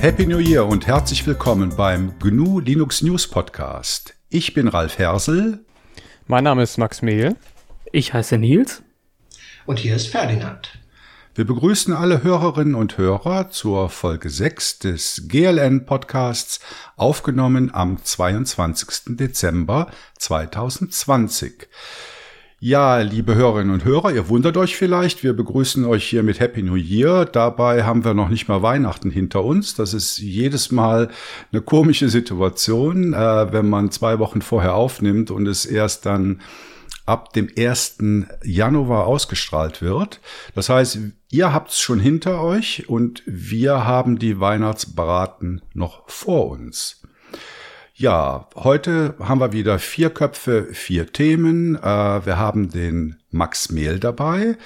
Happy New Year und herzlich willkommen beim GNU Linux News Podcast. Ich bin Ralf Hersel. Mein Name ist Max Mehl. Ich heiße Nils. Und hier ist Ferdinand. Wir begrüßen alle Hörerinnen und Hörer zur Folge 6 des GLN Podcasts, aufgenommen am 22. Dezember 2020. Ja, liebe Hörerinnen und Hörer, ihr wundert euch vielleicht, wir begrüßen euch hier mit Happy New Year. Dabei haben wir noch nicht mal Weihnachten hinter uns. Das ist jedes Mal eine komische Situation, äh, wenn man zwei Wochen vorher aufnimmt und es erst dann ab dem 1. Januar ausgestrahlt wird. Das heißt, ihr habt es schon hinter euch und wir haben die Weihnachtsbraten noch vor uns. Ja, heute haben wir wieder vier Köpfe, vier Themen. Äh, wir haben den Max Mehl dabei.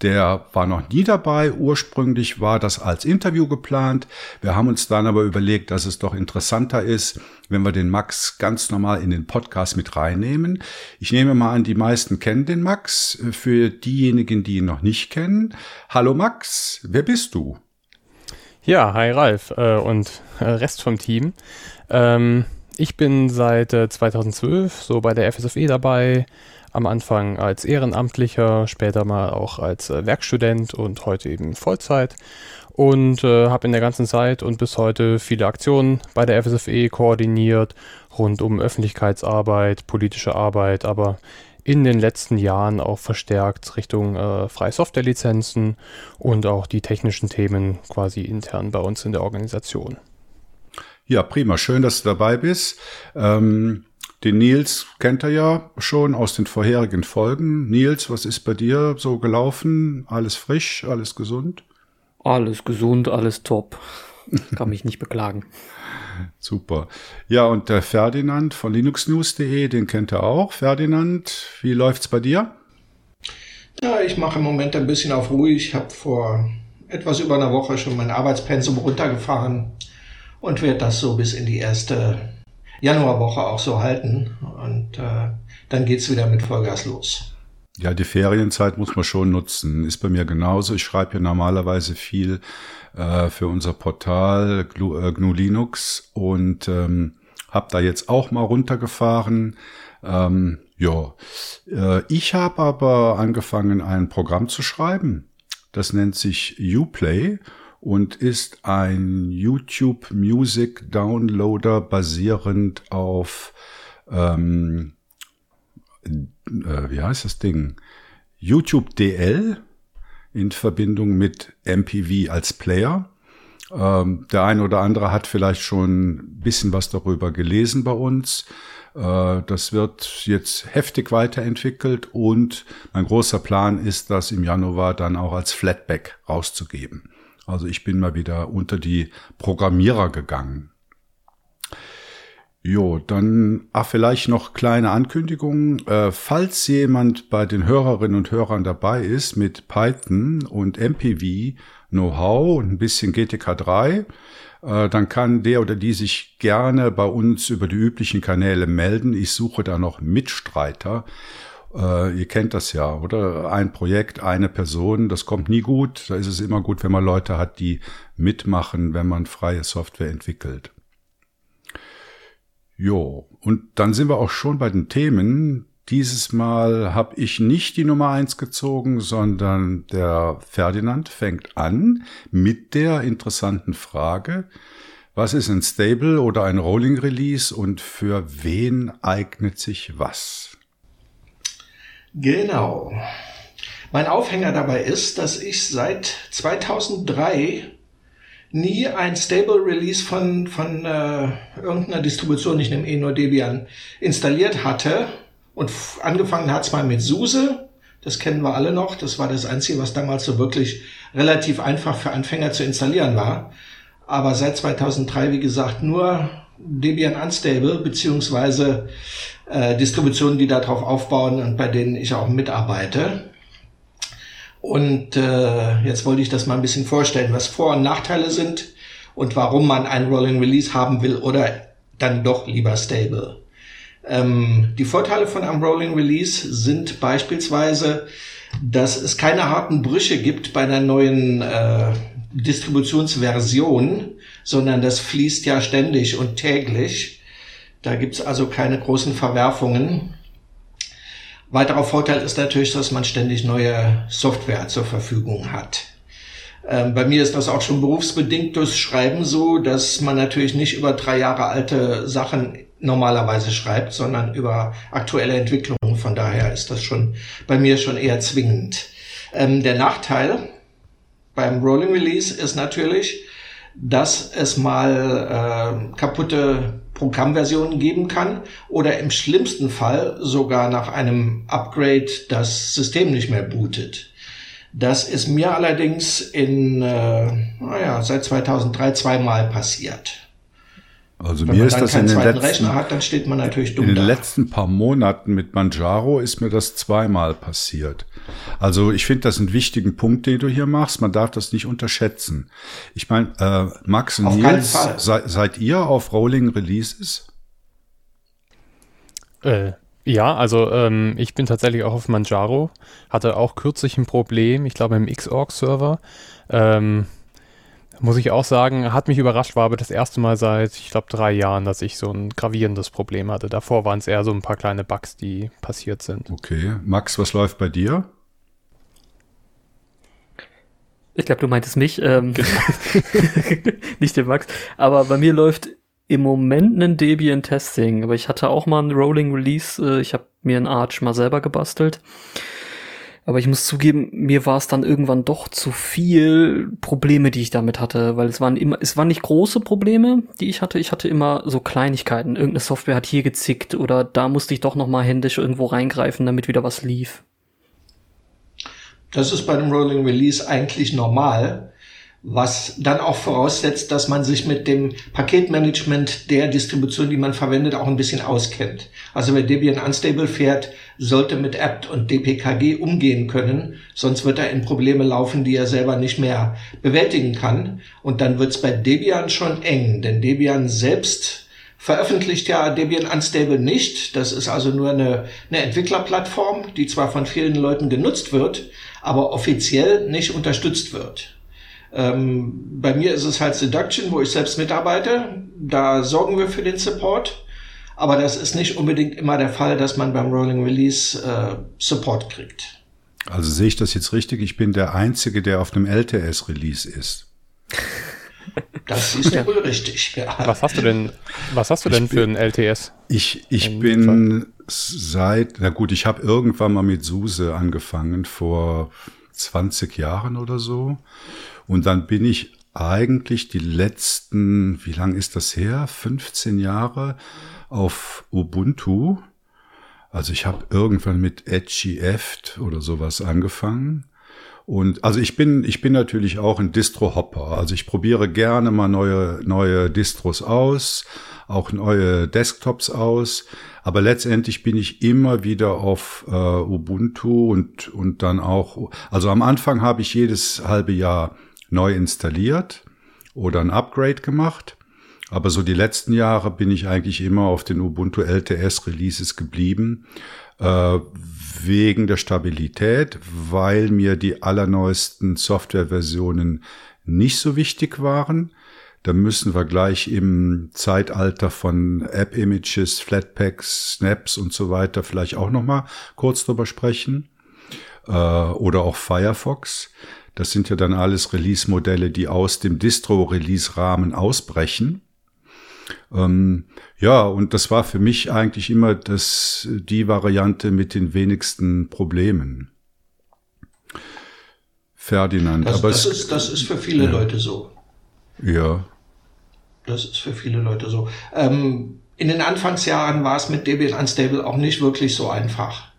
Der war noch nie dabei. Ursprünglich war das als Interview geplant. Wir haben uns dann aber überlegt, dass es doch interessanter ist, wenn wir den Max ganz normal in den Podcast mit reinnehmen. Ich nehme mal an, die meisten kennen den Max. Für diejenigen, die ihn noch nicht kennen. Hallo Max, wer bist du? Ja, hi Ralf äh, und äh, Rest vom Team. Ähm ich bin seit äh, 2012 so bei der FSFE dabei. Am Anfang als Ehrenamtlicher, später mal auch als äh, Werkstudent und heute eben Vollzeit. Und äh, habe in der ganzen Zeit und bis heute viele Aktionen bei der FSFE koordiniert, rund um Öffentlichkeitsarbeit, politische Arbeit, aber in den letzten Jahren auch verstärkt Richtung äh, freie Softwarelizenzen und auch die technischen Themen quasi intern bei uns in der Organisation. Ja, prima. Schön, dass du dabei bist. Ähm, den Nils kennt er ja schon aus den vorherigen Folgen. Nils, was ist bei dir so gelaufen? Alles frisch, alles gesund? Alles gesund, alles top. Kann mich nicht beklagen. Super. Ja, und der Ferdinand von linuxnews.de, den kennt er auch. Ferdinand, wie läuft's bei dir? Ja, ich mache im Moment ein bisschen auf ruhig. Ich habe vor etwas über einer Woche schon mein Arbeitspensum runtergefahren und werde das so bis in die erste Januarwoche auch so halten. Und äh, dann geht's wieder mit Vollgas los. Ja, die Ferienzeit muss man schon nutzen. Ist bei mir genauso. Ich schreibe ja normalerweise viel äh, für unser Portal GNU, äh, GNU Linux und ähm, habe da jetzt auch mal runtergefahren. Ähm, ja, äh, ich habe aber angefangen, ein Programm zu schreiben. Das nennt sich Uplay und ist ein YouTube Music Downloader basierend auf ähm, äh, wie heißt das Ding? YouTube DL in Verbindung mit MPV als Player. Ähm, der eine oder andere hat vielleicht schon ein bisschen was darüber gelesen bei uns. Äh, das wird jetzt heftig weiterentwickelt und mein großer Plan ist, das im Januar dann auch als Flatback rauszugeben. Also ich bin mal wieder unter die Programmierer gegangen. Jo, dann ach, vielleicht noch kleine Ankündigungen. Äh, falls jemand bei den Hörerinnen und Hörern dabei ist mit Python und MPV Know-how und ein bisschen GTK3, äh, dann kann der oder die sich gerne bei uns über die üblichen Kanäle melden. Ich suche da noch Mitstreiter äh, ihr kennt das ja, oder? Ein Projekt, eine Person, das kommt nie gut. Da ist es immer gut, wenn man Leute hat, die mitmachen, wenn man freie Software entwickelt. Jo, und dann sind wir auch schon bei den Themen. Dieses Mal habe ich nicht die Nummer eins gezogen, sondern der Ferdinand fängt an mit der interessanten Frage, was ist ein Stable oder ein Rolling Release und für wen eignet sich was? Genau. Mein Aufhänger dabei ist, dass ich seit 2003 nie ein Stable Release von, von äh, irgendeiner Distribution, ich nehme eh nur Debian, installiert hatte. Und angefangen hat es mal mit SUSE. Das kennen wir alle noch. Das war das Einzige, was damals so wirklich relativ einfach für Anfänger zu installieren war. Aber seit 2003, wie gesagt, nur Debian Unstable, beziehungsweise äh, Distributionen, die darauf aufbauen und bei denen ich auch mitarbeite. Und äh, jetzt wollte ich das mal ein bisschen vorstellen, was Vor- und Nachteile sind und warum man ein Rolling Release haben will oder dann doch lieber Stable. Ähm, die Vorteile von einem Rolling Release sind beispielsweise, dass es keine harten Brüche gibt bei einer neuen äh, Distributionsversion, sondern das fließt ja ständig und täglich. Da gibt's also keine großen Verwerfungen. Weiterer Vorteil ist natürlich, dass man ständig neue Software zur Verfügung hat. Ähm, bei mir ist das auch schon berufsbedingt durchs Schreiben so, dass man natürlich nicht über drei Jahre alte Sachen normalerweise schreibt, sondern über aktuelle Entwicklungen. Von daher ist das schon bei mir schon eher zwingend. Ähm, der Nachteil beim Rolling Release ist natürlich, dass es mal äh, kaputte Programmversionen geben kann oder im schlimmsten Fall sogar nach einem Upgrade das System nicht mehr bootet. Das ist mir allerdings in, äh, naja, seit 2003 zweimal passiert. Also Wenn mir ist das in den letzten Rechner hat, dann steht man natürlich dumm In den da. letzten paar Monaten mit Manjaro ist mir das zweimal passiert. Also ich finde das einen wichtigen Punkt, den du hier machst. Man darf das nicht unterschätzen. Ich meine, äh, Max und auf Nils, sei, seid ihr auf Rolling Releases? Äh, ja, also ähm, ich bin tatsächlich auch auf Manjaro. Hatte auch kürzlich ein Problem, ich glaube im Xorg-Server. Ähm, muss ich auch sagen, hat mich überrascht, war aber das erste Mal seit, ich glaube, drei Jahren, dass ich so ein gravierendes Problem hatte. Davor waren es eher so ein paar kleine Bugs, die passiert sind. Okay. Max, was läuft bei dir? Ich glaube, du meintest mich, ähm, nicht den Max. Aber bei mir läuft im Moment ein Debian Testing. Aber ich hatte auch mal ein Rolling Release. Äh, ich habe mir ein Arch mal selber gebastelt. Aber ich muss zugeben, mir war es dann irgendwann doch zu viel Probleme, die ich damit hatte, weil es waren immer, es waren nicht große Probleme, die ich hatte. Ich hatte immer so Kleinigkeiten. Irgendeine Software hat hier gezickt oder da musste ich doch noch mal händisch irgendwo reingreifen, damit wieder was lief. Das ist bei einem Rolling Release eigentlich normal was dann auch voraussetzt, dass man sich mit dem Paketmanagement der Distribution, die man verwendet, auch ein bisschen auskennt. Also wer Debian Unstable fährt, sollte mit apt und dpkg umgehen können, sonst wird er in Probleme laufen, die er selber nicht mehr bewältigen kann. Und dann wird es bei Debian schon eng, denn Debian selbst veröffentlicht ja Debian Unstable nicht. Das ist also nur eine, eine Entwicklerplattform, die zwar von vielen Leuten genutzt wird, aber offiziell nicht unterstützt wird. Ähm, bei mir ist es halt Seduction, wo ich selbst mitarbeite. Da sorgen wir für den Support. Aber das ist nicht unbedingt immer der Fall, dass man beim Rolling Release äh, Support kriegt. Also sehe ich das jetzt richtig? Ich bin der Einzige, der auf einem LTS-Release ist. Das ist ja. wohl richtig. Ja. Was hast du denn, was hast du denn bin, für ein LTS? Ich, ich bin seit, na gut, ich habe irgendwann mal mit SUSE angefangen vor 20 Jahren oder so. Und dann bin ich eigentlich die letzten, wie lang ist das her? 15 Jahre auf Ubuntu. Also ich habe irgendwann mit Edgy Eft oder sowas angefangen. Und also ich bin, ich bin natürlich auch ein Distro-Hopper. Also ich probiere gerne mal neue, neue Distros aus, auch neue Desktops aus. Aber letztendlich bin ich immer wieder auf äh, Ubuntu und, und dann auch, also am Anfang habe ich jedes halbe Jahr neu installiert oder ein Upgrade gemacht. Aber so die letzten Jahre bin ich eigentlich immer auf den Ubuntu LTS Releases geblieben, äh, wegen der Stabilität, weil mir die allerneuesten Softwareversionen nicht so wichtig waren. Da müssen wir gleich im Zeitalter von App-Images, Flatpaks, Snaps und so weiter vielleicht auch noch mal kurz drüber sprechen. Äh, oder auch Firefox. Das sind ja dann alles Release-Modelle, die aus dem Distro-Release-Rahmen ausbrechen. Ähm, ja, und das war für mich eigentlich immer das, die Variante mit den wenigsten Problemen. Ferdinand. Das, aber das, es, ist, das ist für viele ja. Leute so. Ja. Das ist für viele Leute so. Ähm, in den Anfangsjahren war es mit Debian Unstable auch nicht wirklich so einfach.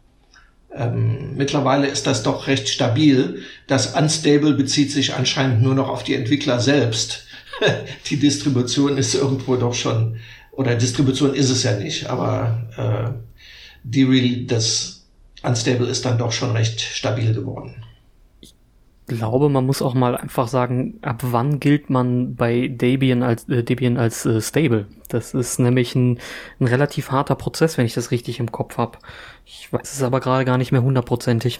Ähm, mittlerweile ist das doch recht stabil. Das Unstable bezieht sich anscheinend nur noch auf die Entwickler selbst. die Distribution ist irgendwo doch schon, oder Distribution ist es ja nicht, aber äh, die, das Unstable ist dann doch schon recht stabil geworden glaube, man muss auch mal einfach sagen, ab wann gilt man bei Debian als, äh, Debian als äh, stable. Das ist nämlich ein, ein relativ harter Prozess, wenn ich das richtig im Kopf habe. Ich weiß es aber gerade gar nicht mehr hundertprozentig.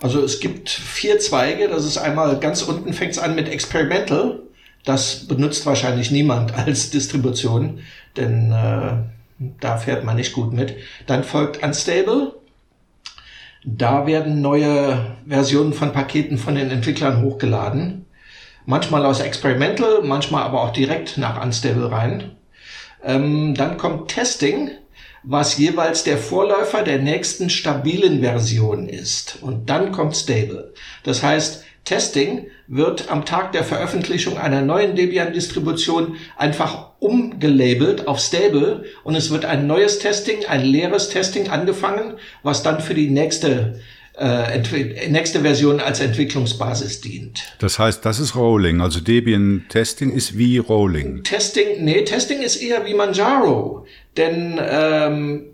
Also es gibt vier Zweige. Das ist einmal ganz unten fängt es an mit Experimental. Das benutzt wahrscheinlich niemand als Distribution, denn äh, da fährt man nicht gut mit. Dann folgt Unstable. Da werden neue Versionen von Paketen von den Entwicklern hochgeladen. Manchmal aus Experimental, manchmal aber auch direkt nach Unstable rein. Ähm, dann kommt Testing, was jeweils der Vorläufer der nächsten stabilen Version ist. Und dann kommt Stable. Das heißt, Testing wird am Tag der Veröffentlichung einer neuen Debian-Distribution einfach umgelabelt auf Stable und es wird ein neues Testing, ein leeres Testing angefangen, was dann für die nächste äh, nächste Version als Entwicklungsbasis dient. Das heißt, das ist Rolling. Also Debian Testing ist wie Rolling. Testing, nee, Testing ist eher wie Manjaro. Denn ähm,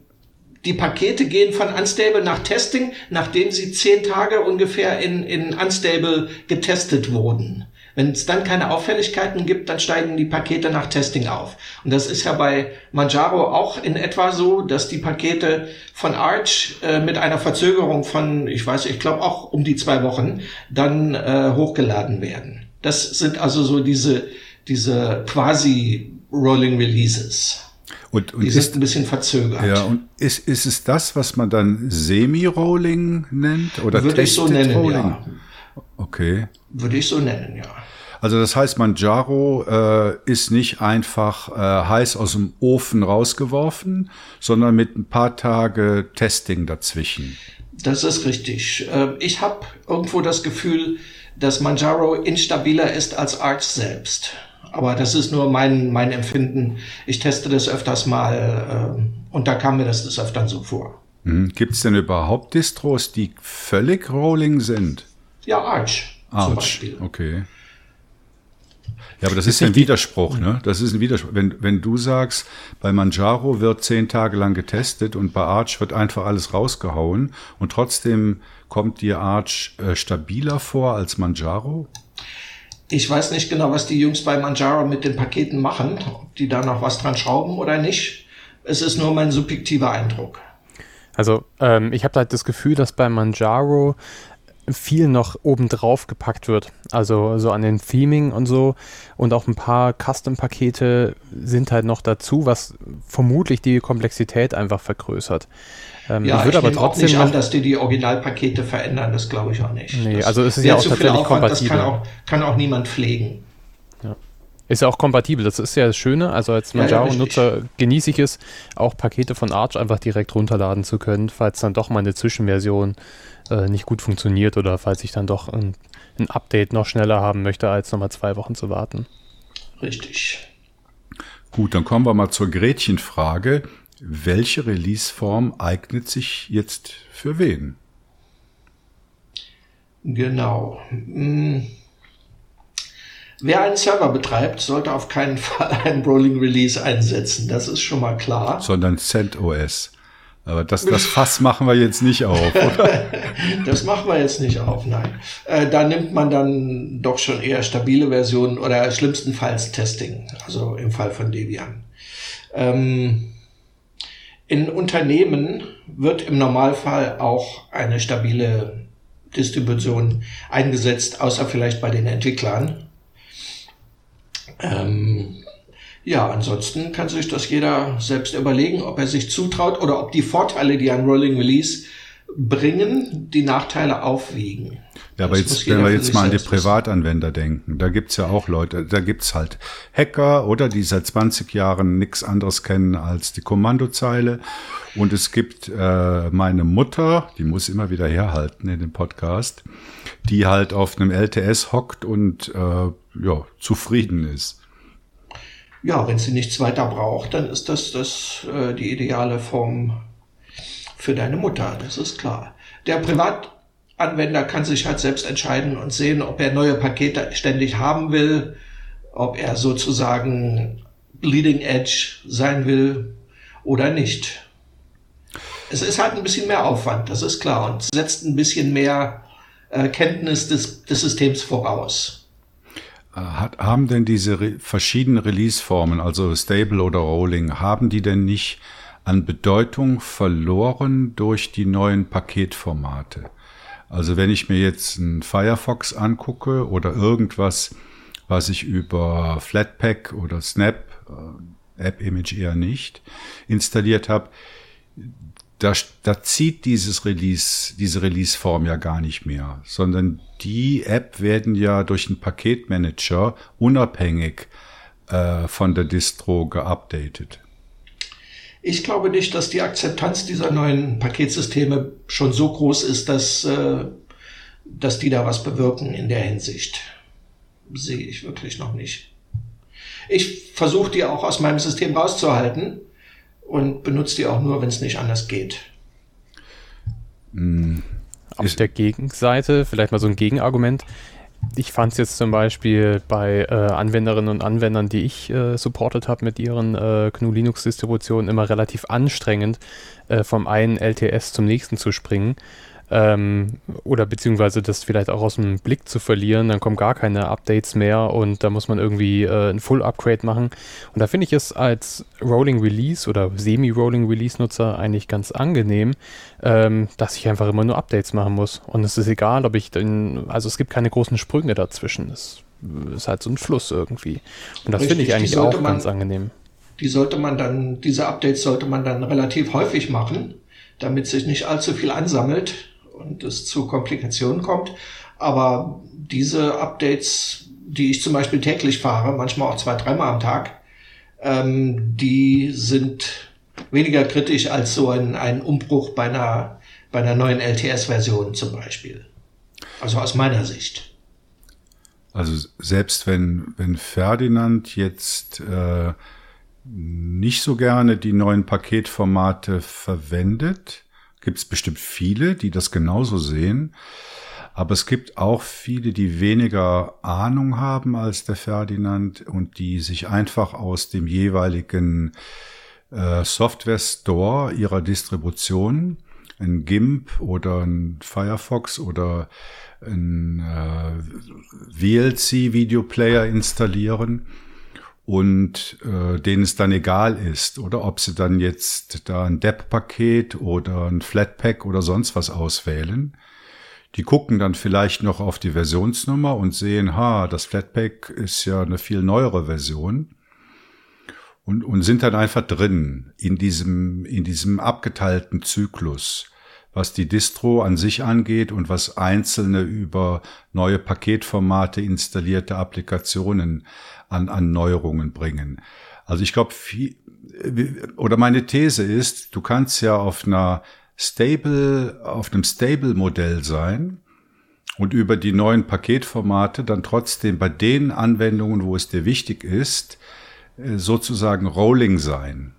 die Pakete gehen von Unstable nach Testing, nachdem sie zehn Tage ungefähr in, in Unstable getestet wurden. Wenn es dann keine Auffälligkeiten gibt, dann steigen die Pakete nach Testing auf. Und das ist ja bei Manjaro auch in etwa so, dass die Pakete von Arch äh, mit einer Verzögerung von, ich weiß, ich glaube auch um die zwei Wochen, dann äh, hochgeladen werden. Das sind also so diese, diese quasi Rolling Releases. Und, und die sind ein bisschen verzögert. Ja, und ist, ist es das, was man dann Semi-Rolling nennt? Oder Würde ich so nennen, Rolling? ja. Okay. Würde ich so nennen, ja. Also das heißt, Manjaro äh, ist nicht einfach äh, heiß aus dem Ofen rausgeworfen, sondern mit ein paar Tage Testing dazwischen. Das ist richtig. Äh, ich habe irgendwo das Gefühl, dass Manjaro instabiler ist als Arch selbst. Aber das ist nur mein, mein Empfinden. Ich teste das öfters mal äh, und da kam mir das des Öfteren so vor. Hm. Gibt es denn überhaupt Distros, die völlig Rolling sind? Ja, Arch. Arch, zum Beispiel. okay. Ja, aber das ist, ist ein Widerspruch, ne? Das ist ein Widerspruch. Wenn, wenn du sagst, bei Manjaro wird zehn Tage lang getestet und bei Arch wird einfach alles rausgehauen und trotzdem kommt dir Arch äh, stabiler vor als Manjaro? Ich weiß nicht genau, was die Jungs bei Manjaro mit den Paketen machen, ob die da noch was dran schrauben oder nicht. Es ist nur mein subjektiver Eindruck. Also ähm, ich habe halt das Gefühl, dass bei Manjaro viel noch obendrauf gepackt wird. Also so an den Theming und so. Und auch ein paar Custom-Pakete sind halt noch dazu, was vermutlich die Komplexität einfach vergrößert. Ähm, ja, ich, ich aber trotzdem nicht an, dass die die Originalpakete verändern. Das glaube ich auch nicht. Nee, das also es ist ja auch tatsächlich Aufwand, kompatibel. Das kann auch, kann auch niemand pflegen. Ja. Ist ja auch kompatibel, das ist ja das Schöne. Also als Manjaro-Nutzer ja, genieße ich es, auch Pakete von Arch einfach direkt runterladen zu können, falls dann doch mal eine Zwischenversion äh, nicht gut funktioniert oder falls ich dann doch ein, ein Update noch schneller haben möchte, als nochmal zwei Wochen zu warten. Richtig. Gut, dann kommen wir mal zur Gretchenfrage. Welche Release-Form eignet sich jetzt für wen? Genau. Hm. Wer einen Server betreibt, sollte auf keinen Fall ein Rolling Release einsetzen. Das ist schon mal klar. Sondern CentOS. Aber das, das Fass machen wir jetzt nicht auf, oder? das machen wir jetzt nicht auf, nein. Äh, da nimmt man dann doch schon eher stabile Versionen oder schlimmstenfalls Testing, also im Fall von Debian. Ähm, in Unternehmen wird im Normalfall auch eine stabile Distribution eingesetzt, außer vielleicht bei den Entwicklern. Ähm, ja, ansonsten kann sich das jeder selbst überlegen, ob er sich zutraut oder ob die Vorteile, die ein Rolling Release bringen, die Nachteile aufwiegen. Ja, aber jetzt, wenn wir jetzt mal an die Privatanwender denken, da gibt's ja auch Leute, da gibt's halt Hacker oder die seit 20 Jahren nichts anderes kennen als die Kommandozeile. Und es gibt äh, meine Mutter, die muss immer wieder herhalten in dem Podcast, die halt auf einem LTS hockt und äh, ja, zufrieden ist ja, wenn sie nichts weiter braucht, dann ist das, das äh, die ideale Form für deine Mutter, das ist klar. Der Privatanwender kann sich halt selbst entscheiden und sehen, ob er neue Pakete ständig haben will, ob er sozusagen Leading Edge sein will oder nicht. Es ist halt ein bisschen mehr Aufwand, das ist klar, und setzt ein bisschen mehr äh, Kenntnis des, des Systems voraus. Hat, haben denn diese re verschiedenen Release-Formen, also Stable oder Rolling, haben die denn nicht an Bedeutung verloren durch die neuen Paketformate? Also wenn ich mir jetzt einen Firefox angucke oder irgendwas, was ich über Flatpak oder Snap, äh, App Image eher nicht, installiert habe, da, da zieht dieses Release, diese Release-Form ja gar nicht mehr, sondern die App werden ja durch einen Paketmanager unabhängig äh, von der Distro geupdatet. Ich glaube nicht, dass die Akzeptanz dieser neuen Paketsysteme schon so groß ist, dass, äh, dass die da was bewirken in der Hinsicht. Sehe ich wirklich noch nicht. Ich versuche die auch aus meinem System rauszuhalten und benutze die auch nur, wenn es nicht anders geht. Hm. Auf der Gegenseite, vielleicht mal so ein Gegenargument. Ich fand es jetzt zum Beispiel bei äh, Anwenderinnen und Anwendern, die ich äh, supportet habe mit ihren äh, GNU Linux-Distributionen, immer relativ anstrengend, äh, vom einen LTS zum nächsten zu springen ähm, oder beziehungsweise das vielleicht auch aus dem Blick zu verlieren, dann kommen gar keine Updates mehr und da muss man irgendwie äh, ein Full Upgrade machen. Und da finde ich es als Rolling Release oder Semi-Rolling Release-Nutzer eigentlich ganz angenehm, ähm, dass ich einfach immer nur Updates machen muss. Und es ist egal, ob ich dann, also es gibt keine großen Sprünge dazwischen. Es ist halt so ein Fluss irgendwie. Und das finde ich eigentlich auch ganz angenehm. Die sollte man dann, diese Updates sollte man dann relativ häufig machen, damit sich nicht allzu viel ansammelt und es zu Komplikationen kommt. Aber diese Updates, die ich zum Beispiel täglich fahre, manchmal auch zwei, dreimal am Tag, ähm, die sind weniger kritisch als so ein, ein Umbruch bei einer, bei einer neuen LTS-Version zum Beispiel. Also aus meiner Sicht. Also selbst wenn, wenn Ferdinand jetzt äh, nicht so gerne die neuen Paketformate verwendet, gibt es bestimmt viele, die das genauso sehen. Aber es gibt auch viele, die weniger Ahnung haben als der Ferdinand und die sich einfach aus dem jeweiligen äh, Software Store ihrer Distribution, ein GIMP oder ein Firefox oder ein äh, VLC Videoplayer installieren und äh, denen es dann egal ist, oder ob sie dann jetzt da ein DEP-Paket oder ein Flatpak oder sonst was auswählen. Die gucken dann vielleicht noch auf die Versionsnummer und sehen, ha, das Flatpak ist ja eine viel neuere Version und, und sind dann einfach drin in diesem, in diesem abgeteilten Zyklus, was die Distro an sich angeht und was einzelne über neue Paketformate installierte Applikationen an, an Neuerungen bringen. Also ich glaube, oder meine These ist, du kannst ja auf einer Stable, auf einem Stable-Modell sein und über die neuen Paketformate dann trotzdem bei den Anwendungen, wo es dir wichtig ist, äh, sozusagen Rolling sein.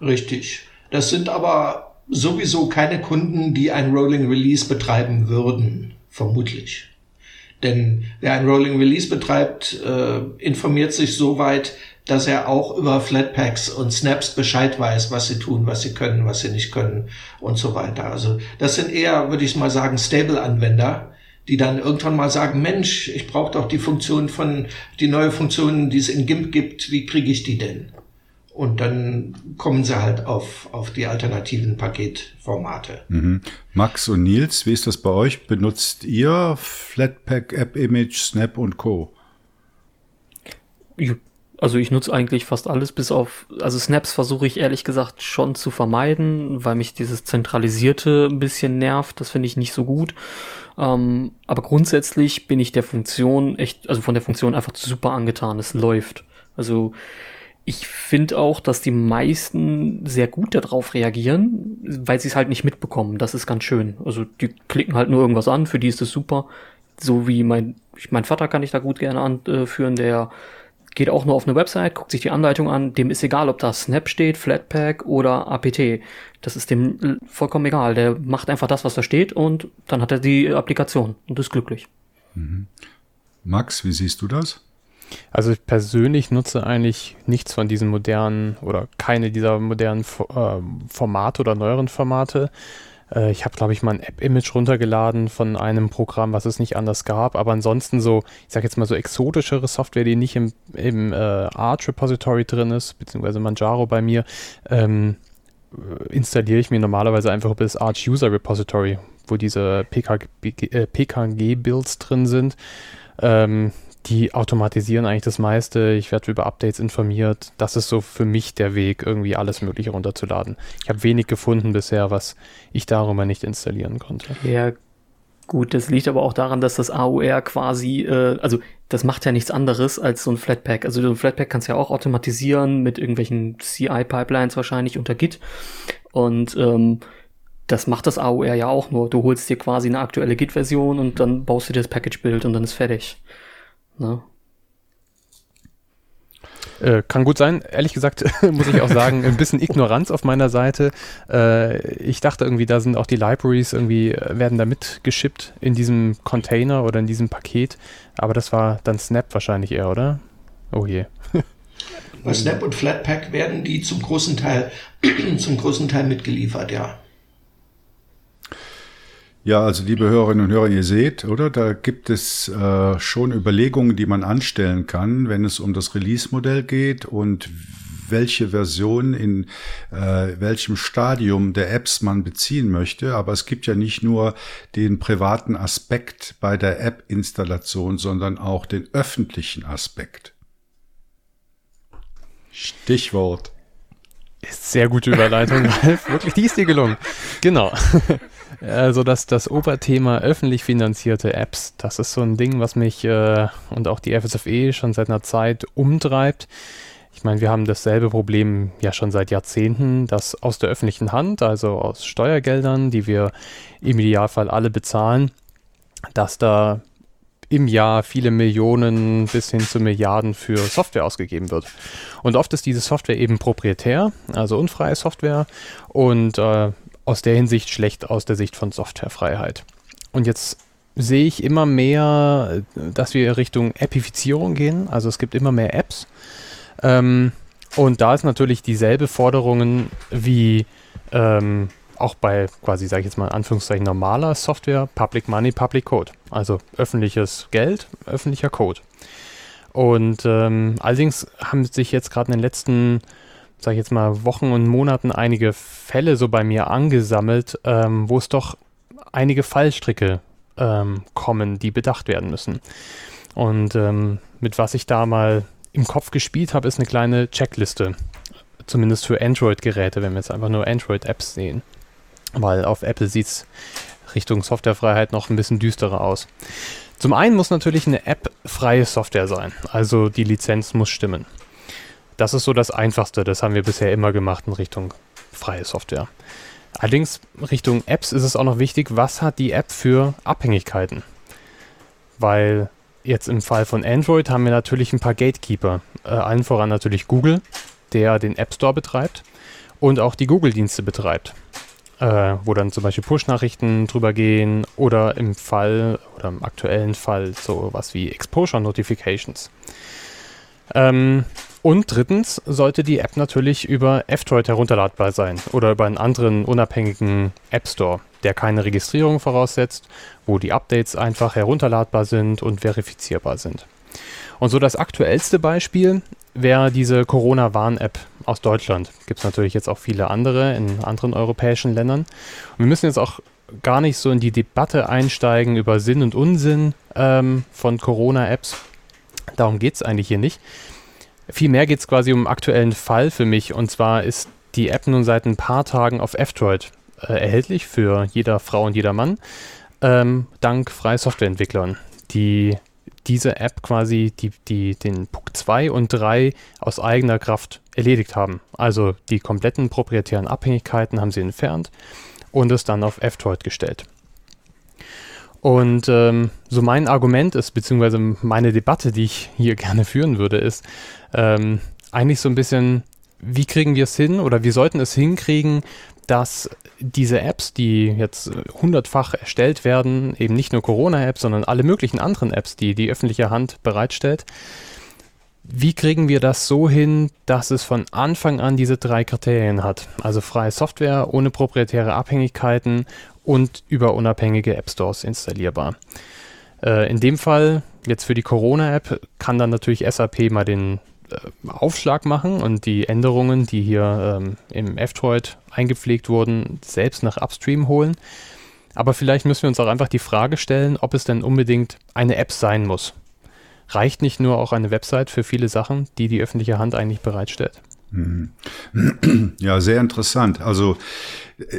Richtig. Das sind aber sowieso keine Kunden, die ein Rolling Release betreiben würden, vermutlich. Denn wer ein Rolling Release betreibt, äh, informiert sich so weit, dass er auch über Flatpaks und Snaps Bescheid weiß, was sie tun, was sie können, was sie nicht können und so weiter. Also das sind eher, würde ich mal sagen, Stable-Anwender, die dann irgendwann mal sagen, Mensch, ich brauche doch die Funktion von, die neue Funktion, die es in GIMP gibt, wie kriege ich die denn? Und dann kommen sie halt auf, auf die alternativen Paketformate. Mhm. Max und Nils, wie ist das bei euch? Benutzt ihr Flatpak, App Image, Snap und Co? Also ich nutze eigentlich fast alles, bis auf, also Snaps versuche ich ehrlich gesagt schon zu vermeiden, weil mich dieses Zentralisierte ein bisschen nervt. Das finde ich nicht so gut. Ähm, aber grundsätzlich bin ich der Funktion echt, also von der Funktion einfach super angetan. Es läuft. Also ich finde auch, dass die meisten sehr gut darauf reagieren, weil sie es halt nicht mitbekommen. Das ist ganz schön. Also die klicken halt nur irgendwas an, für die ist es super. So wie mein, mein Vater kann ich da gut gerne anführen, der geht auch nur auf eine Website, guckt sich die Anleitung an, dem ist egal, ob da Snap steht, Flatpak oder APT. Das ist dem vollkommen egal. Der macht einfach das, was da steht und dann hat er die Applikation und ist glücklich. Mhm. Max, wie siehst du das? Also ich persönlich nutze eigentlich nichts von diesen modernen oder keine dieser modernen äh, Formate oder neueren Formate. Äh, ich habe, glaube ich, mal ein App-Image runtergeladen von einem Programm, was es nicht anders gab. Aber ansonsten so, ich sage jetzt mal so exotischere Software, die nicht im, im äh, Arch Repository drin ist, beziehungsweise Manjaro bei mir, ähm, installiere ich mir normalerweise einfach über das Arch User Repository, wo diese PKG-Builds äh, drin sind. Ähm, die automatisieren eigentlich das meiste. Ich werde über Updates informiert. Das ist so für mich der Weg, irgendwie alles Mögliche runterzuladen. Ich habe wenig gefunden bisher, was ich darüber nicht installieren konnte. Ja, gut, das liegt aber auch daran, dass das AOR quasi, äh, also das macht ja nichts anderes als so ein Flatpak. Also so ein Flatpak kannst du ja auch automatisieren mit irgendwelchen CI-Pipelines wahrscheinlich unter Git. Und ähm, das macht das AOR ja auch nur. Du holst dir quasi eine aktuelle Git-Version und dann baust du dir das Package-Bild und dann ist fertig. Ne? Äh, kann gut sein. Ehrlich gesagt muss ich auch sagen, ein bisschen Ignoranz auf meiner Seite. Äh, ich dachte irgendwie, da sind auch die Libraries irgendwie, äh, werden da mitgeschippt in diesem Container oder in diesem Paket. Aber das war dann Snap wahrscheinlich eher, oder? Oh je. Bei Snap und Flatpak werden die zum großen Teil, zum großen Teil mitgeliefert, ja. Ja, also liebe Hörerinnen und Hörer, ihr seht, oder? Da gibt es äh, schon Überlegungen, die man anstellen kann, wenn es um das Release-Modell geht und welche Version in äh, welchem Stadium der Apps man beziehen möchte. Aber es gibt ja nicht nur den privaten Aspekt bei der App-Installation, sondern auch den öffentlichen Aspekt. Stichwort. Ist sehr gute Überleitung, Ralf. Wirklich, die ist dir gelungen. Genau. Also das, das Oberthema öffentlich finanzierte Apps, das ist so ein Ding, was mich äh, und auch die FSFE schon seit einer Zeit umtreibt. Ich meine, wir haben dasselbe Problem ja schon seit Jahrzehnten, dass aus der öffentlichen Hand, also aus Steuergeldern, die wir im Idealfall alle bezahlen, dass da im Jahr viele Millionen bis hin zu Milliarden für Software ausgegeben wird. Und oft ist diese Software eben proprietär, also unfreie Software und äh, aus der Hinsicht schlecht aus der Sicht von Softwarefreiheit. Und jetzt sehe ich immer mehr, dass wir Richtung Appifizierung gehen. Also es gibt immer mehr Apps. Ähm, und da ist natürlich dieselbe Forderungen wie ähm, auch bei quasi, sage ich jetzt mal in Anführungszeichen, normaler Software, Public Money, Public Code. Also öffentliches Geld, öffentlicher Code. Und ähm, allerdings haben sich jetzt gerade in den letzten sage ich jetzt mal, Wochen und Monaten einige Fälle so bei mir angesammelt, ähm, wo es doch einige Fallstricke ähm, kommen, die bedacht werden müssen. Und ähm, mit was ich da mal im Kopf gespielt habe, ist eine kleine Checkliste. Zumindest für Android-Geräte, wenn wir jetzt einfach nur Android-Apps sehen. Weil auf Apple sieht es Richtung Softwarefreiheit noch ein bisschen düsterer aus. Zum einen muss natürlich eine App freie Software sein, also die Lizenz muss stimmen. Das ist so das Einfachste. Das haben wir bisher immer gemacht in Richtung freie Software. Allerdings Richtung Apps ist es auch noch wichtig, was hat die App für Abhängigkeiten? Weil jetzt im Fall von Android haben wir natürlich ein paar Gatekeeper. Äh, allen voran natürlich Google, der den App Store betreibt und auch die Google-Dienste betreibt. Äh, wo dann zum Beispiel Push-Nachrichten drüber gehen oder im Fall oder im aktuellen Fall so was wie Exposure Notifications. Ähm, und drittens sollte die App natürlich über F-Droid herunterladbar sein oder über einen anderen unabhängigen App Store, der keine Registrierung voraussetzt, wo die Updates einfach herunterladbar sind und verifizierbar sind. Und so das aktuellste Beispiel wäre diese Corona-Warn-App aus Deutschland. Gibt es natürlich jetzt auch viele andere in anderen europäischen Ländern. Und wir müssen jetzt auch gar nicht so in die Debatte einsteigen über Sinn und Unsinn ähm, von Corona-Apps. Darum geht es eigentlich hier nicht. Vielmehr geht es quasi um einen aktuellen Fall für mich. Und zwar ist die App nun seit ein paar Tagen auf F-Droid äh, erhältlich für jeder Frau und jeder Mann, ähm, dank freie Softwareentwicklern, die diese App quasi die, die, den Punkt 2 und 3 aus eigener Kraft erledigt haben. Also die kompletten proprietären Abhängigkeiten haben sie entfernt und es dann auf F-Droid gestellt. Und ähm, so mein Argument ist, beziehungsweise meine Debatte, die ich hier gerne führen würde, ist ähm, eigentlich so ein bisschen, wie kriegen wir es hin oder wir sollten es hinkriegen, dass diese Apps, die jetzt hundertfach erstellt werden, eben nicht nur Corona-Apps, sondern alle möglichen anderen Apps, die die öffentliche Hand bereitstellt, wie kriegen wir das so hin, dass es von Anfang an diese drei Kriterien hat? Also freie Software ohne proprietäre Abhängigkeiten und über unabhängige App Stores installierbar. Äh, in dem Fall, jetzt für die Corona-App, kann dann natürlich SAP mal den äh, Aufschlag machen und die Änderungen, die hier ähm, im F-Droid eingepflegt wurden, selbst nach Upstream holen. Aber vielleicht müssen wir uns auch einfach die Frage stellen, ob es denn unbedingt eine App sein muss. reicht nicht nur auch eine Website für viele Sachen, die die öffentliche Hand eigentlich bereitstellt. Mhm. Ja, sehr interessant. Also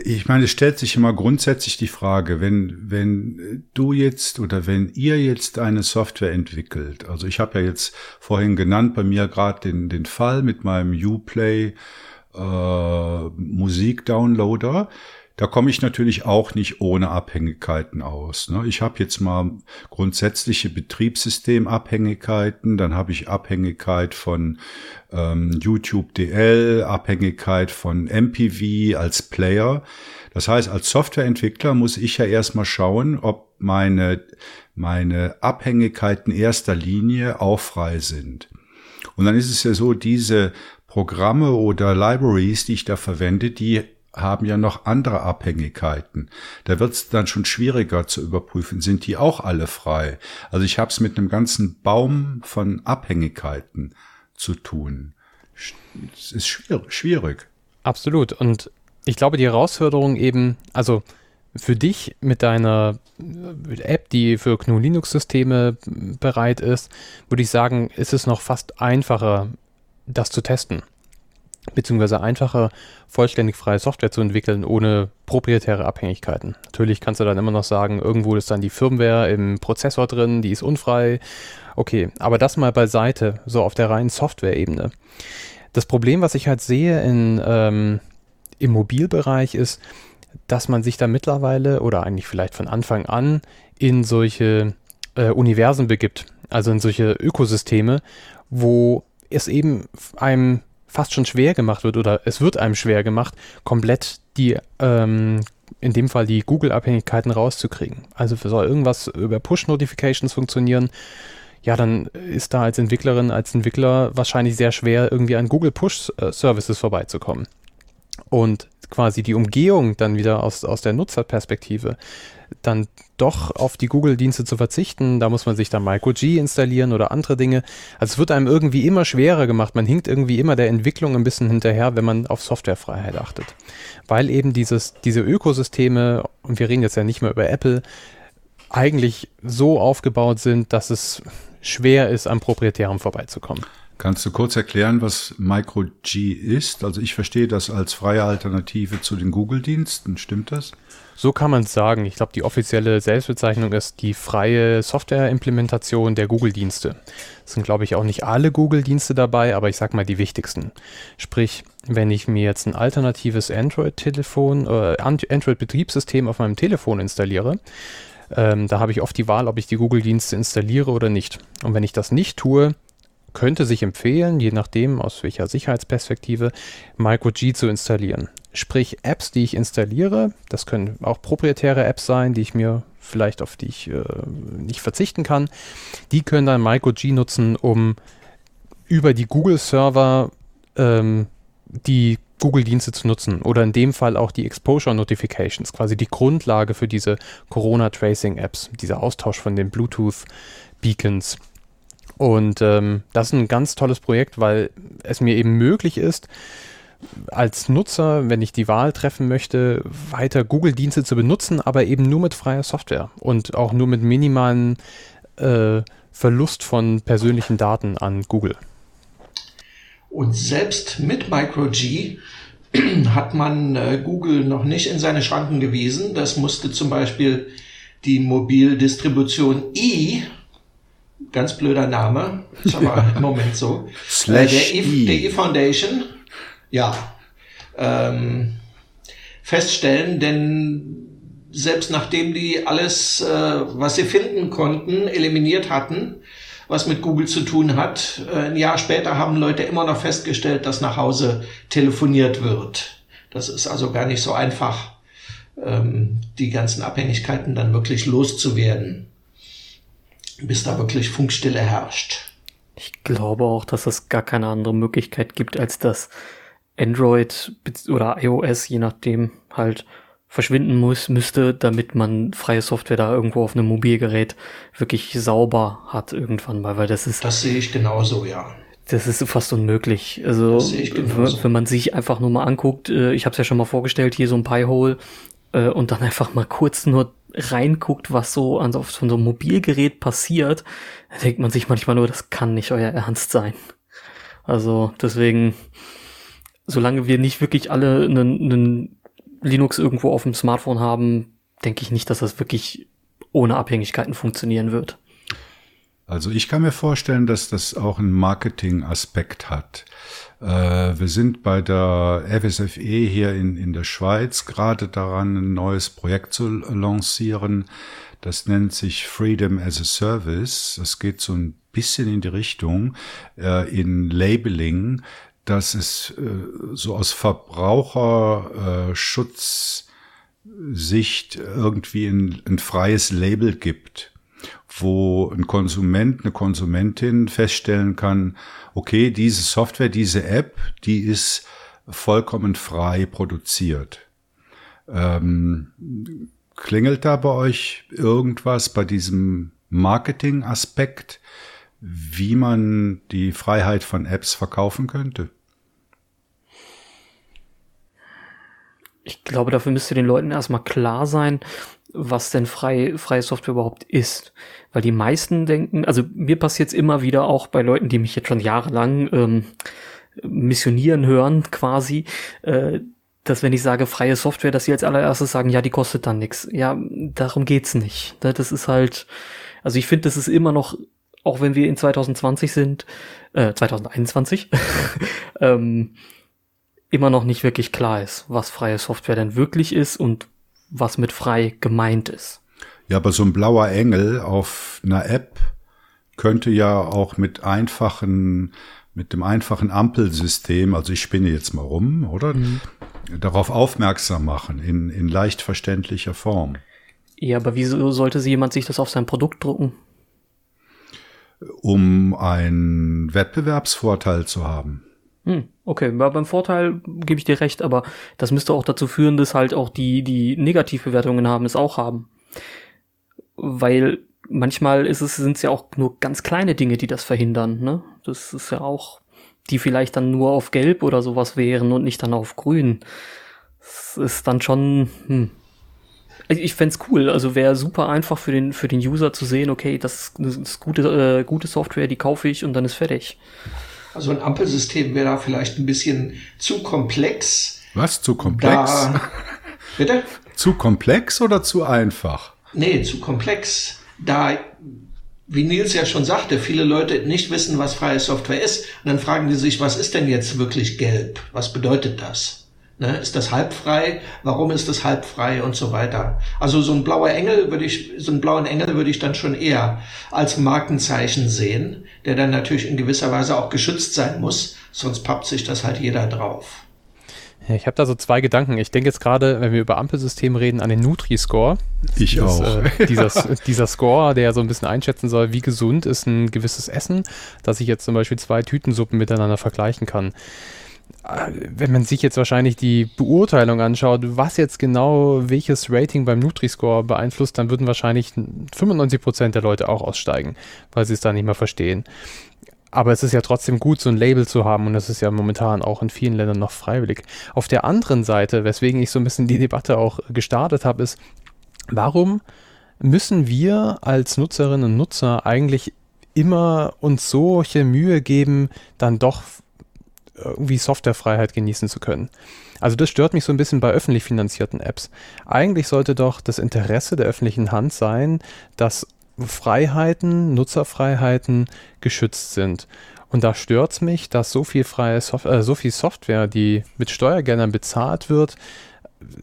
ich meine, es stellt sich immer grundsätzlich die Frage, wenn, wenn du jetzt oder wenn ihr jetzt eine Software entwickelt, also ich habe ja jetzt vorhin genannt bei mir gerade den, den Fall mit meinem Uplay äh, Musikdownloader, da komme ich natürlich auch nicht ohne Abhängigkeiten aus. Ne? Ich habe jetzt mal grundsätzliche Betriebssystemabhängigkeiten, dann habe ich Abhängigkeit von ähm, YouTube DL, Abhängigkeit von MPV als Player. Das heißt, als Softwareentwickler muss ich ja erstmal schauen, ob meine, meine Abhängigkeiten erster Linie auch frei sind. Und dann ist es ja so, diese Programme oder Libraries, die ich da verwende, die haben ja noch andere Abhängigkeiten. Da wird es dann schon schwieriger zu überprüfen, sind die auch alle frei. Also ich habe es mit einem ganzen Baum von Abhängigkeiten zu tun. Es ist schwierig. Absolut. Und ich glaube, die Herausforderung eben, also für dich mit deiner App, die für GNU Linux-Systeme bereit ist, würde ich sagen, ist es noch fast einfacher, das zu testen beziehungsweise einfacher, vollständig freie Software zu entwickeln, ohne proprietäre Abhängigkeiten. Natürlich kannst du dann immer noch sagen, irgendwo ist dann die Firmware im Prozessor drin, die ist unfrei. Okay, aber das mal beiseite, so auf der reinen Software-Ebene. Das Problem, was ich halt sehe in, ähm, im Mobilbereich ist, dass man sich da mittlerweile oder eigentlich vielleicht von Anfang an in solche äh, Universen begibt, also in solche Ökosysteme, wo es eben einem fast schon schwer gemacht wird oder es wird einem schwer gemacht, komplett die, ähm, in dem Fall die Google-Abhängigkeiten rauszukriegen. Also soll irgendwas über Push-Notifications funktionieren, ja, dann ist da als Entwicklerin, als Entwickler wahrscheinlich sehr schwer, irgendwie an Google Push-Services vorbeizukommen. Und quasi die Umgehung dann wieder aus, aus der Nutzerperspektive dann doch auf die Google-Dienste zu verzichten. Da muss man sich dann MicroG installieren oder andere Dinge. Also es wird einem irgendwie immer schwerer gemacht. Man hinkt irgendwie immer der Entwicklung ein bisschen hinterher, wenn man auf Softwarefreiheit achtet. Weil eben dieses, diese Ökosysteme, und wir reden jetzt ja nicht mehr über Apple, eigentlich so aufgebaut sind, dass es schwer ist, am Proprietären vorbeizukommen. Kannst du kurz erklären, was MicroG ist? Also ich verstehe das als freie Alternative zu den Google-Diensten. Stimmt das? So kann man es sagen. Ich glaube, die offizielle Selbstbezeichnung ist die freie Software-Implementation der Google-Dienste. Es sind, glaube ich, auch nicht alle Google-Dienste dabei, aber ich sage mal die wichtigsten. Sprich, wenn ich mir jetzt ein alternatives Android-Telefon, äh, Android-Betriebssystem auf meinem Telefon installiere, ähm, da habe ich oft die Wahl, ob ich die Google-Dienste installiere oder nicht. Und wenn ich das nicht tue, könnte sich empfehlen, je nachdem aus welcher Sicherheitsperspektive, MicroG zu installieren. Sprich, Apps, die ich installiere, das können auch proprietäre Apps sein, die ich mir vielleicht auf die ich äh, nicht verzichten kann, die können dann MicroG nutzen, um über die Google-Server ähm, die Google-Dienste zu nutzen oder in dem Fall auch die Exposure Notifications, quasi die Grundlage für diese Corona-Tracing-Apps, dieser Austausch von den Bluetooth-Beacons. Und ähm, das ist ein ganz tolles Projekt, weil es mir eben möglich ist, als Nutzer, wenn ich die Wahl treffen möchte, weiter Google-Dienste zu benutzen, aber eben nur mit freier Software und auch nur mit minimalen äh, Verlust von persönlichen Daten an Google. Und selbst mit MicroG hat man äh, Google noch nicht in seine Schranken gewiesen. Das musste zum Beispiel die Mobildistribution E ganz blöder Name, ist aber ja. im Moment so. Slash äh, der, e, der E-Foundation, ja, ähm, feststellen, denn selbst nachdem die alles, äh, was sie finden konnten, eliminiert hatten, was mit Google zu tun hat, äh, ein Jahr später haben Leute immer noch festgestellt, dass nach Hause telefoniert wird. Das ist also gar nicht so einfach, ähm, die ganzen Abhängigkeiten dann wirklich loszuwerden bis da wirklich Funkstille herrscht. Ich glaube auch, dass es gar keine andere Möglichkeit gibt, als dass Android oder iOS, je nachdem, halt verschwinden muss, müsste, damit man freie Software da irgendwo auf einem Mobilgerät wirklich sauber hat irgendwann mal, weil das ist. Das sehe ich genauso, ja. Das ist fast unmöglich. Also wenn man sich einfach nur mal anguckt, äh, ich habe es ja schon mal vorgestellt, hier so ein Pi-Hole äh, und dann einfach mal kurz nur reinguckt, was so an so, auf so einem Mobilgerät passiert, dann denkt man sich manchmal nur, das kann nicht euer Ernst sein. Also deswegen, solange wir nicht wirklich alle einen, einen Linux irgendwo auf dem Smartphone haben, denke ich nicht, dass das wirklich ohne Abhängigkeiten funktionieren wird. Also ich kann mir vorstellen, dass das auch einen Marketing-Aspekt hat. Äh, wir sind bei der FSFE hier in, in der Schweiz gerade daran, ein neues Projekt zu lancieren. Das nennt sich Freedom as a Service. Das geht so ein bisschen in die Richtung äh, in Labeling, dass es äh, so aus Verbraucherschutzsicht irgendwie ein, ein freies Label gibt wo ein Konsument, eine Konsumentin feststellen kann, okay, diese Software, diese App, die ist vollkommen frei produziert. Ähm, klingelt da bei euch irgendwas bei diesem Marketing-Aspekt, wie man die Freiheit von Apps verkaufen könnte? Ich glaube, dafür müsste den Leuten erstmal klar sein, was denn frei, freie Software überhaupt ist. Weil die meisten denken, also mir passiert es immer wieder auch bei Leuten, die mich jetzt schon jahrelang ähm, missionieren hören, quasi, äh, dass wenn ich sage freie Software, dass sie als allererstes sagen, ja, die kostet dann nichts. Ja, darum geht's nicht. Das ist halt, also ich finde, das ist immer noch, auch wenn wir in 2020 sind, äh, 2021, ähm, immer noch nicht wirklich klar ist, was freie Software denn wirklich ist und was mit frei gemeint ist. Ja, aber so ein blauer Engel auf einer App könnte ja auch mit einfachen, mit dem einfachen Ampelsystem, also ich spinne jetzt mal rum, oder? Mhm. Darauf aufmerksam machen, in, in leicht verständlicher Form. Ja, aber wieso sollte jemand sich das auf sein Produkt drucken? Um einen Wettbewerbsvorteil zu haben. Hm, okay, beim Vorteil gebe ich dir recht, aber das müsste auch dazu führen, dass halt auch die, die Negativbewertungen haben, es auch haben. Weil manchmal ist es, sind es ja auch nur ganz kleine Dinge, die das verhindern, ne? Das ist ja auch, die vielleicht dann nur auf Gelb oder sowas wären und nicht dann auf Grün. Das ist dann schon, hm. Ich fände cool, also wäre super einfach für den, für den User zu sehen, okay, das ist gute, äh, gute Software, die kaufe ich und dann ist fertig. Also ein Ampelsystem wäre da vielleicht ein bisschen zu komplex. Was? Zu komplex? Da, bitte? Zu komplex oder zu einfach? Nee, zu komplex. Da, wie Nils ja schon sagte, viele Leute nicht wissen, was freie Software ist. Und dann fragen die sich, was ist denn jetzt wirklich gelb? Was bedeutet das? Ne, ist das halbfrei? Warum ist das halbfrei und so weiter? Also so ein blauer Engel würde ich, so einen blauen Engel würde ich dann schon eher als Markenzeichen sehen, der dann natürlich in gewisser Weise auch geschützt sein muss, sonst pappt sich das halt jeder drauf. Ja, ich habe da so zwei Gedanken. Ich denke jetzt gerade, wenn wir über Ampelsysteme reden, an den Nutri-Score. Ich das, auch. Äh, dieser, dieser Score, der so ein bisschen einschätzen soll, wie gesund ist ein gewisses Essen, dass ich jetzt zum Beispiel zwei Tütensuppen miteinander vergleichen kann wenn man sich jetzt wahrscheinlich die Beurteilung anschaut, was jetzt genau welches Rating beim Nutri-Score beeinflusst, dann würden wahrscheinlich 95% der Leute auch aussteigen, weil sie es da nicht mehr verstehen. Aber es ist ja trotzdem gut, so ein Label zu haben und das ist ja momentan auch in vielen Ländern noch freiwillig. Auf der anderen Seite, weswegen ich so ein bisschen die Debatte auch gestartet habe, ist, warum müssen wir als Nutzerinnen und Nutzer eigentlich immer uns solche Mühe geben, dann doch irgendwie Softwarefreiheit genießen zu können. Also das stört mich so ein bisschen bei öffentlich finanzierten Apps. Eigentlich sollte doch das Interesse der öffentlichen Hand sein, dass Freiheiten, Nutzerfreiheiten geschützt sind. Und da stört es mich, dass so viel freie Sof äh, so viel Software, die mit Steuergeldern bezahlt wird,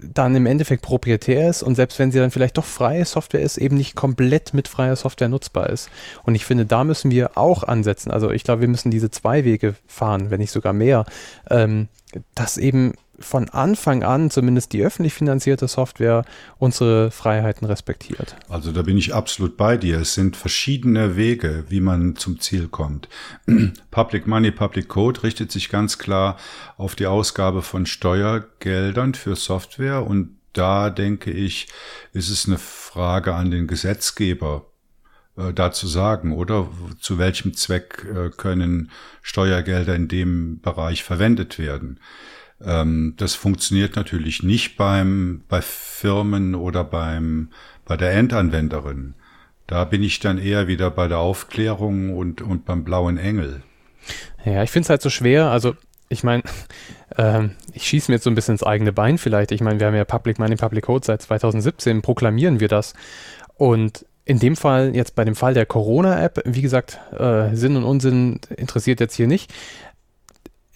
dann im Endeffekt proprietär ist und selbst wenn sie dann vielleicht doch freie Software ist, eben nicht komplett mit freier Software nutzbar ist. Und ich finde, da müssen wir auch ansetzen. Also ich glaube, wir müssen diese zwei Wege fahren, wenn nicht sogar mehr, ähm, dass eben von Anfang an zumindest die öffentlich finanzierte Software unsere Freiheiten respektiert. Also da bin ich absolut bei dir. Es sind verschiedene Wege, wie man zum Ziel kommt. Public Money, Public Code richtet sich ganz klar auf die Ausgabe von Steuergeldern für Software und da denke ich, ist es eine Frage an den Gesetzgeber, äh, da zu sagen, oder zu welchem Zweck äh, können Steuergelder in dem Bereich verwendet werden. Ähm, das funktioniert natürlich nicht beim, bei Firmen oder beim, bei der Endanwenderin. Da bin ich dann eher wieder bei der Aufklärung und, und beim blauen Engel. Ja, ich finde es halt so schwer. Also, ich meine, ähm, ich schieße mir jetzt so ein bisschen ins eigene Bein vielleicht. Ich meine, wir haben ja Public Money, Public Code seit 2017, proklamieren wir das. Und in dem Fall, jetzt bei dem Fall der Corona-App, wie gesagt, äh, Sinn und Unsinn interessiert jetzt hier nicht.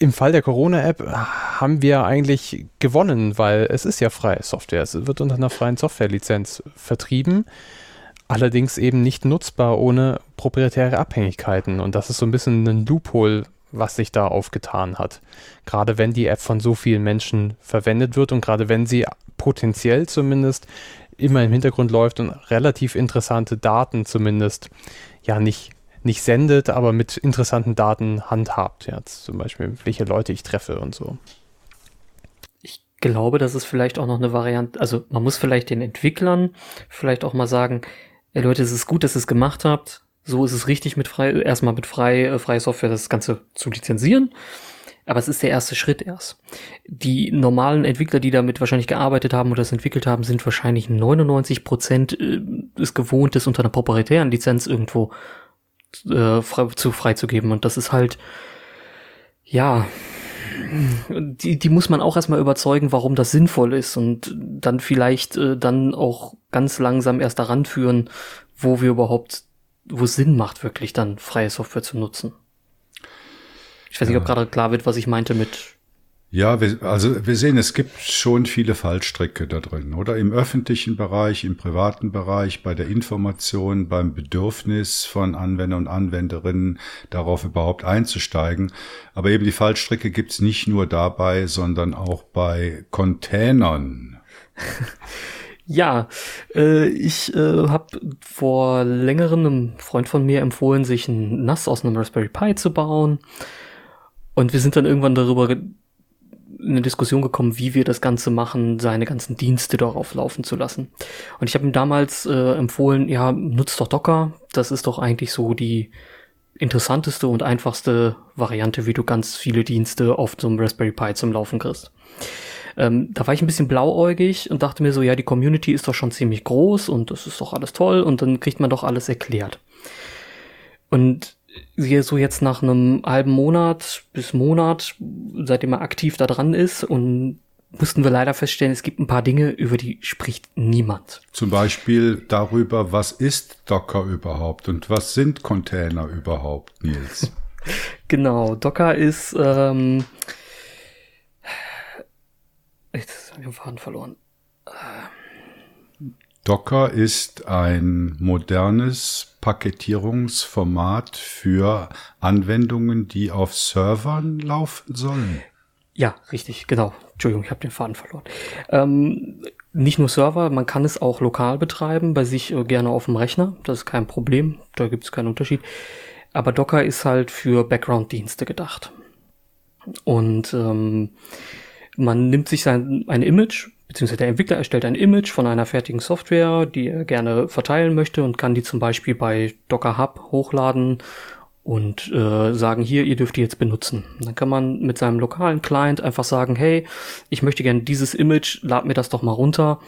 Im Fall der Corona-App haben wir eigentlich gewonnen, weil es ist ja freie Software. Es wird unter einer freien Software-Lizenz vertrieben, allerdings eben nicht nutzbar ohne proprietäre Abhängigkeiten. Und das ist so ein bisschen ein Loophole, was sich da aufgetan hat. Gerade wenn die App von so vielen Menschen verwendet wird und gerade wenn sie potenziell zumindest immer im Hintergrund läuft und relativ interessante Daten zumindest ja nicht, nicht sendet, aber mit interessanten Daten handhabt. Ja, zum Beispiel, welche Leute ich treffe und so. Ich glaube, das ist vielleicht auch noch eine Variante, also man muss vielleicht den Entwicklern vielleicht auch mal sagen, ey Leute, es ist gut, dass ihr es gemacht habt. So ist es richtig mit frei, erstmal mit frei, äh, freie Software das Ganze zu lizenzieren. Aber es ist der erste Schritt erst. Die normalen Entwickler, die damit wahrscheinlich gearbeitet haben oder das entwickelt haben, sind wahrscheinlich 99 Prozent äh, des Gewohntes unter einer proprietären Lizenz irgendwo äh, frei, zu freizugeben. Und das ist halt, ja, die, die muss man auch erstmal überzeugen, warum das sinnvoll ist und dann vielleicht äh, dann auch ganz langsam erst daran führen, wo wir überhaupt, wo es Sinn macht, wirklich dann freie Software zu nutzen. Ich weiß nicht, ob gerade klar wird, was ich meinte mit. Ja, wir, also wir sehen, es gibt schon viele Fallstricke da drin, oder? Im öffentlichen Bereich, im privaten Bereich, bei der Information, beim Bedürfnis von Anwender und Anwenderinnen, darauf überhaupt einzusteigen. Aber eben die Fallstricke gibt's nicht nur dabei, sondern auch bei Containern. Ja, äh, ich äh, habe vor längerem einem Freund von mir empfohlen, sich ein NAS aus einem Raspberry Pi zu bauen. Und wir sind dann irgendwann darüber eine Diskussion gekommen, wie wir das Ganze machen, seine ganzen Dienste darauf laufen zu lassen. Und ich habe ihm damals äh, empfohlen, ja, nutzt doch Docker. Das ist doch eigentlich so die interessanteste und einfachste Variante, wie du ganz viele Dienste auf so einem Raspberry Pi zum Laufen kriegst. Ähm, da war ich ein bisschen blauäugig und dachte mir so, ja, die Community ist doch schon ziemlich groß und das ist doch alles toll und dann kriegt man doch alles erklärt. Und so jetzt nach einem halben Monat bis Monat, seitdem er aktiv da dran ist und mussten wir leider feststellen, es gibt ein paar Dinge, über die spricht niemand. Zum Beispiel darüber, was ist Docker überhaupt und was sind Container überhaupt, Nils? genau, Docker ist, ähm, jetzt habe ich den Faden verloren. Docker ist ein modernes Paketierungsformat für Anwendungen, die auf Servern laufen sollen. Ja, richtig, genau. Entschuldigung, ich habe den Faden verloren. Ähm, nicht nur Server, man kann es auch lokal betreiben, bei sich äh, gerne auf dem Rechner. Das ist kein Problem, da gibt es keinen Unterschied. Aber Docker ist halt für Background-Dienste gedacht. Und ähm, man nimmt sich sein ein Image, beziehungsweise der Entwickler erstellt ein Image von einer fertigen Software, die er gerne verteilen möchte und kann die zum Beispiel bei Docker Hub hochladen und äh, sagen, hier, ihr dürft die jetzt benutzen. Dann kann man mit seinem lokalen Client einfach sagen, hey, ich möchte gerne dieses Image, lad mir das doch mal runter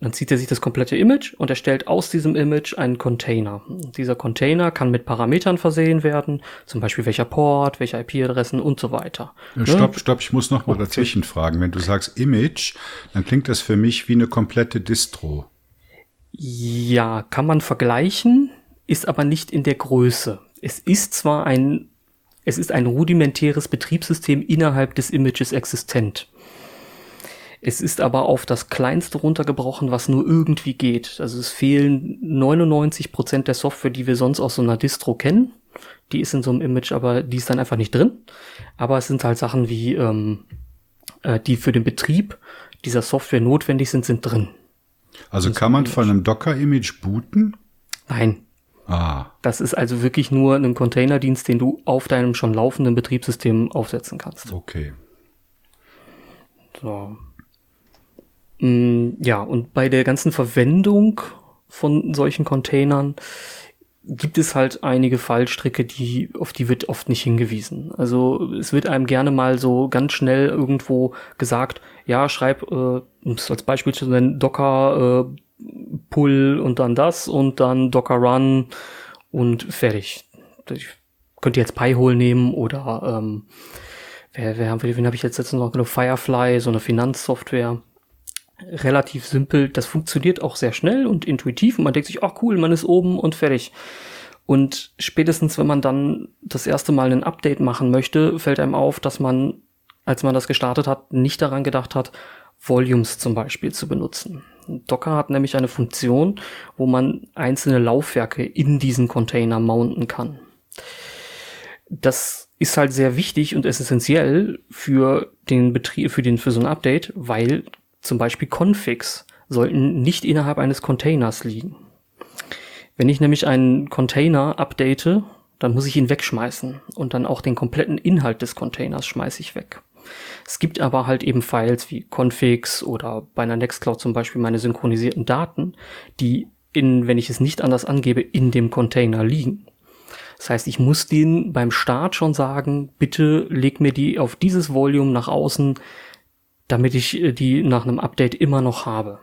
dann zieht er sich das komplette Image und erstellt aus diesem Image einen Container. Dieser Container kann mit Parametern versehen werden, zum Beispiel welcher Port, welche IP-Adressen und so weiter. Stopp, ne? stopp, ich muss noch mal okay. dazwischen fragen. Wenn du sagst Image, dann klingt das für mich wie eine komplette Distro. Ja, kann man vergleichen, ist aber nicht in der Größe. Es ist zwar ein, es ist ein rudimentäres Betriebssystem innerhalb des Images existent. Es ist aber auf das Kleinste runtergebrochen, was nur irgendwie geht. Also es fehlen 99 Prozent der Software, die wir sonst aus so einer Distro kennen. Die ist in so einem Image, aber die ist dann einfach nicht drin. Aber es sind halt Sachen wie, ähm, äh, die für den Betrieb dieser Software notwendig sind, sind drin. Also kann man von einem Docker-Image booten? Nein. Ah. Das ist also wirklich nur ein Containerdienst, den du auf deinem schon laufenden Betriebssystem aufsetzen kannst. Okay. So. Mm, ja, und bei der ganzen Verwendung von solchen Containern gibt es halt einige Fallstricke, die, auf die wird oft nicht hingewiesen. Also es wird einem gerne mal so ganz schnell irgendwo gesagt, ja, schreib, äh, um es als Beispiel zu nennen, Docker äh, Pull und dann das und dann Docker Run und fertig. Ich könnte jetzt Pi-Hole nehmen oder ähm, wer, wer haben wir, wen habe ich jetzt letztens noch genug? Firefly, so eine Finanzsoftware relativ simpel. Das funktioniert auch sehr schnell und intuitiv und man denkt sich, ach cool, man ist oben und fertig. Und spätestens, wenn man dann das erste Mal ein Update machen möchte, fällt einem auf, dass man, als man das gestartet hat, nicht daran gedacht hat, Volumes zum Beispiel zu benutzen. Docker hat nämlich eine Funktion, wo man einzelne Laufwerke in diesen Container mounten kann. Das ist halt sehr wichtig und essentiell für den Betrieb, für den, für so ein Update, weil zum Beispiel Configs, sollten nicht innerhalb eines Containers liegen. Wenn ich nämlich einen Container update, dann muss ich ihn wegschmeißen und dann auch den kompletten Inhalt des Containers schmeiße ich weg. Es gibt aber halt eben Files wie Configs oder bei einer Nextcloud zum Beispiel meine synchronisierten Daten, die in, wenn ich es nicht anders angebe, in dem Container liegen. Das heißt, ich muss den beim Start schon sagen, bitte leg mir die auf dieses Volume nach außen, damit ich äh, die nach einem Update immer noch habe.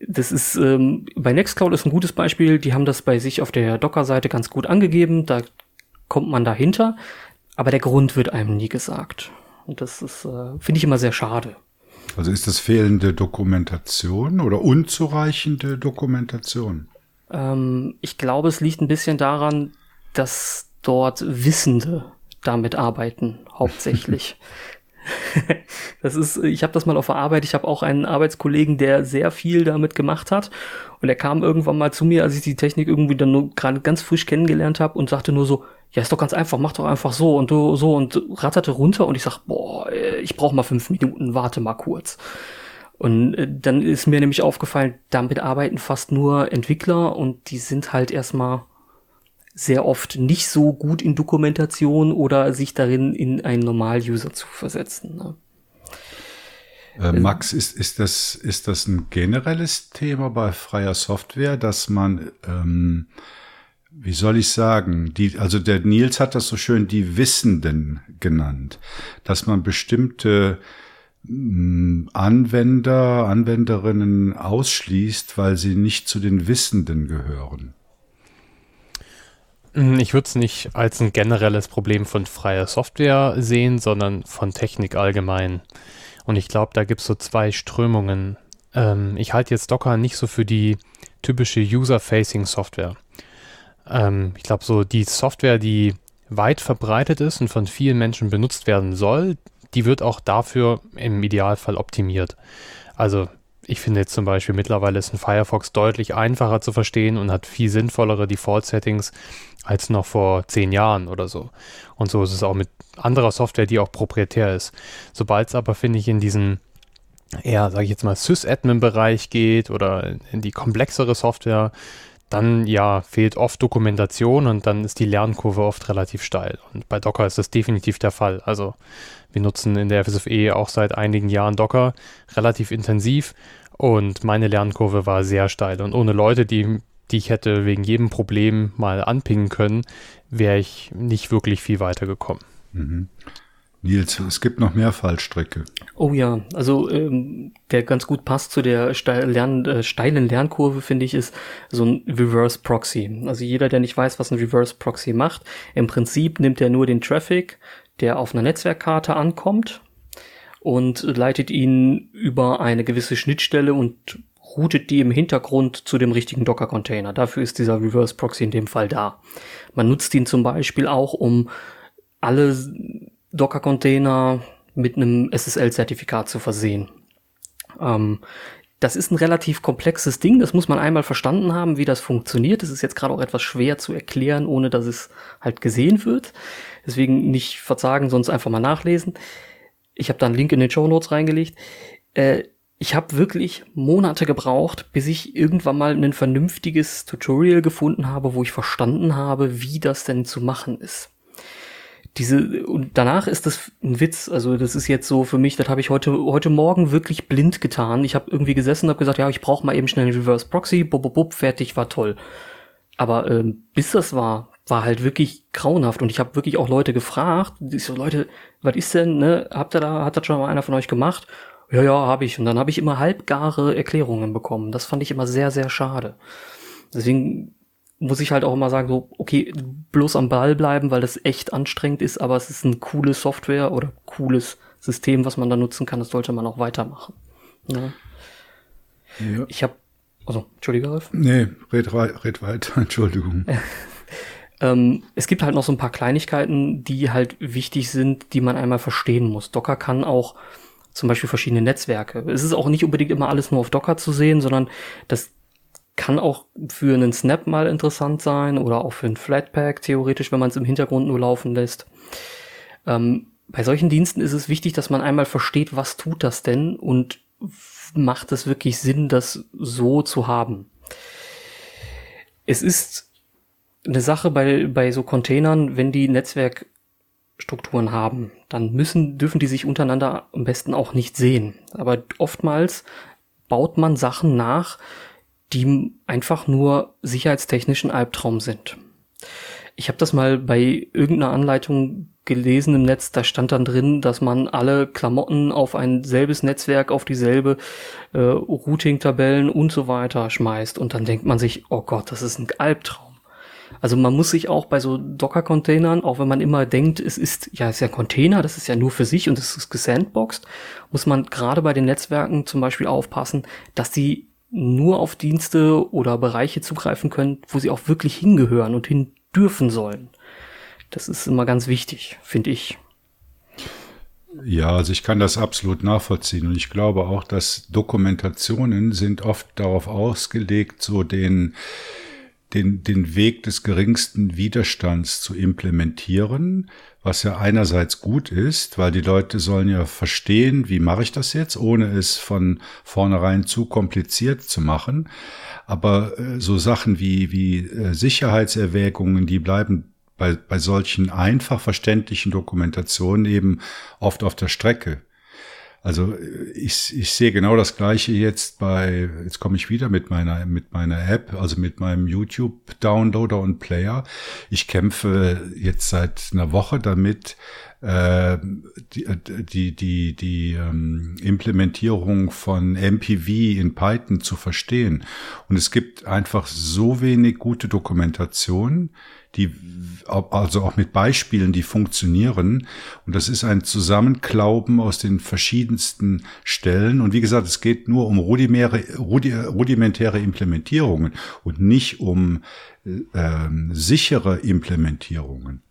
Das ist ähm, bei Nextcloud ist ein gutes Beispiel. Die haben das bei sich auf der Docker-Seite ganz gut angegeben. Da kommt man dahinter, aber der Grund wird einem nie gesagt. Und das ist äh, finde ich immer sehr schade. Also ist das fehlende Dokumentation oder unzureichende Dokumentation? Ähm, ich glaube, es liegt ein bisschen daran, dass dort Wissende damit arbeiten, hauptsächlich. das ist, ich habe das mal auf der Arbeit, ich habe auch einen Arbeitskollegen, der sehr viel damit gemacht hat. Und er kam irgendwann mal zu mir, als ich die Technik irgendwie dann nur gerade ganz frisch kennengelernt habe und sagte nur so, ja, ist doch ganz einfach, mach doch einfach so und so und ratterte runter und ich sag, boah, ich brauche mal fünf Minuten, warte mal kurz. Und äh, dann ist mir nämlich aufgefallen, damit arbeiten fast nur Entwickler und die sind halt erstmal sehr oft nicht so gut in Dokumentation oder sich darin in einen Normal-User zu versetzen. Ne? Äh, Max, ist, ist, das, ist das ein generelles Thema bei freier Software, dass man, ähm, wie soll ich sagen, die, also der Nils hat das so schön die Wissenden genannt, dass man bestimmte mm, Anwender, Anwenderinnen ausschließt, weil sie nicht zu den Wissenden gehören. Hm, ich würde es nicht als ein generelles Problem von freier Software sehen, sondern von Technik allgemein. Und ich glaube, da gibt es so zwei Strömungen. Ähm, ich halte jetzt Docker nicht so für die typische User-Facing-Software. Ähm, ich glaube, so die Software, die weit verbreitet ist und von vielen Menschen benutzt werden soll, die wird auch dafür im Idealfall optimiert. Also ich finde jetzt zum Beispiel mittlerweile ist ein Firefox deutlich einfacher zu verstehen und hat viel sinnvollere Default-Settings als noch vor zehn Jahren oder so. Und so ist es auch mit anderer Software, die auch proprietär ist. Sobald es aber, finde ich, in diesen eher, sage ich jetzt mal, Sys-Admin-Bereich geht oder in die komplexere Software, dann ja, fehlt oft Dokumentation und dann ist die Lernkurve oft relativ steil. Und bei Docker ist das definitiv der Fall. Also wir nutzen in der FSFE auch seit einigen Jahren Docker relativ intensiv und meine Lernkurve war sehr steil. Und ohne Leute, die die ich hätte wegen jedem Problem mal anpingen können, wäre ich nicht wirklich viel weiter gekommen. Mhm. Nils, es gibt noch mehr Fallstricke. Oh ja, also ähm, der ganz gut passt zu der steil, Lern, äh, steilen Lernkurve, finde ich, ist so ein Reverse Proxy. Also jeder, der nicht weiß, was ein Reverse Proxy macht, im Prinzip nimmt er nur den Traffic, der auf einer Netzwerkkarte ankommt und leitet ihn über eine gewisse Schnittstelle und routet die im Hintergrund zu dem richtigen Docker-Container. Dafür ist dieser Reverse Proxy in dem Fall da. Man nutzt ihn zum Beispiel auch, um alle Docker-Container mit einem SSL-Zertifikat zu versehen. Ähm, das ist ein relativ komplexes Ding, das muss man einmal verstanden haben, wie das funktioniert. Das ist jetzt gerade auch etwas schwer zu erklären, ohne dass es halt gesehen wird. Deswegen nicht verzagen, sonst einfach mal nachlesen. Ich habe da einen Link in den Show Notes reingelegt. Äh, ich habe wirklich Monate gebraucht, bis ich irgendwann mal ein vernünftiges Tutorial gefunden habe, wo ich verstanden habe, wie das denn zu machen ist. Diese und danach ist das ein Witz, also das ist jetzt so für mich, das habe ich heute heute morgen wirklich blind getan. Ich habe irgendwie gesessen und habe gesagt, ja, ich brauche mal eben schnell einen Reverse Proxy, bub, bub, bub, fertig, war toll. Aber ähm, bis das war, war halt wirklich grauenhaft. Und ich habe wirklich auch Leute gefragt, ich so, Leute, was ist denn, ne? Habt ihr da, hat das schon mal einer von euch gemacht? Ja, ja, habe ich. Und dann habe ich immer halbgare Erklärungen bekommen. Das fand ich immer sehr, sehr schade. Deswegen muss ich halt auch immer sagen, so, okay, bloß am Ball bleiben, weil das echt anstrengend ist, aber es ist eine coole Software oder cooles System, was man da nutzen kann, das sollte man auch weitermachen. Ja. ja. Ich habe, also, Entschuldigung, Ralf? Nee, red, red weiter, Entschuldigung. ähm, es gibt halt noch so ein paar Kleinigkeiten, die halt wichtig sind, die man einmal verstehen muss. Docker kann auch zum Beispiel verschiedene Netzwerke. Es ist auch nicht unbedingt immer alles nur auf Docker zu sehen, sondern das kann auch für einen Snap mal interessant sein oder auch für einen Flatpak theoretisch, wenn man es im Hintergrund nur laufen lässt. Ähm, bei solchen Diensten ist es wichtig, dass man einmal versteht, was tut das denn und macht es wirklich Sinn, das so zu haben. Es ist eine Sache bei, bei so Containern, wenn die Netzwerkstrukturen haben, dann müssen, dürfen die sich untereinander am besten auch nicht sehen. Aber oftmals baut man Sachen nach, die einfach nur sicherheitstechnischen Albtraum sind. Ich habe das mal bei irgendeiner Anleitung gelesen im Netz, da stand dann drin, dass man alle Klamotten auf ein selbes Netzwerk, auf dieselbe äh, Routing-Tabellen und so weiter schmeißt. Und dann denkt man sich, oh Gott, das ist ein Albtraum. Also man muss sich auch bei so Docker-Containern, auch wenn man immer denkt, es ist ja es ist ja Container, das ist ja nur für sich und es ist gesandboxed, muss man gerade bei den Netzwerken zum Beispiel aufpassen, dass sie nur auf Dienste oder Bereiche zugreifen können, wo sie auch wirklich hingehören und hin dürfen sollen. Das ist immer ganz wichtig, finde ich. Ja, also ich kann das absolut nachvollziehen und ich glaube auch, dass Dokumentationen sind oft darauf ausgelegt, so den den, den Weg des geringsten Widerstands zu implementieren, was ja einerseits gut ist, weil die Leute sollen ja verstehen, wie mache ich das jetzt, ohne es von vornherein zu kompliziert zu machen. Aber äh, so Sachen wie, wie äh, Sicherheitserwägungen, die bleiben bei, bei solchen einfach verständlichen Dokumentationen eben oft auf der Strecke. Also ich, ich sehe genau das Gleiche jetzt bei, jetzt komme ich wieder mit meiner, mit meiner App, also mit meinem YouTube-Downloader und Player. Ich kämpfe jetzt seit einer Woche damit, äh, die, die, die, die ähm, Implementierung von MPV in Python zu verstehen. Und es gibt einfach so wenig gute Dokumentation, die also auch mit Beispielen, die funktionieren. Und das ist ein Zusammenklauben aus den verschiedensten Stellen. Und wie gesagt, es geht nur um rudimentäre Implementierungen und nicht um äh, sichere Implementierungen.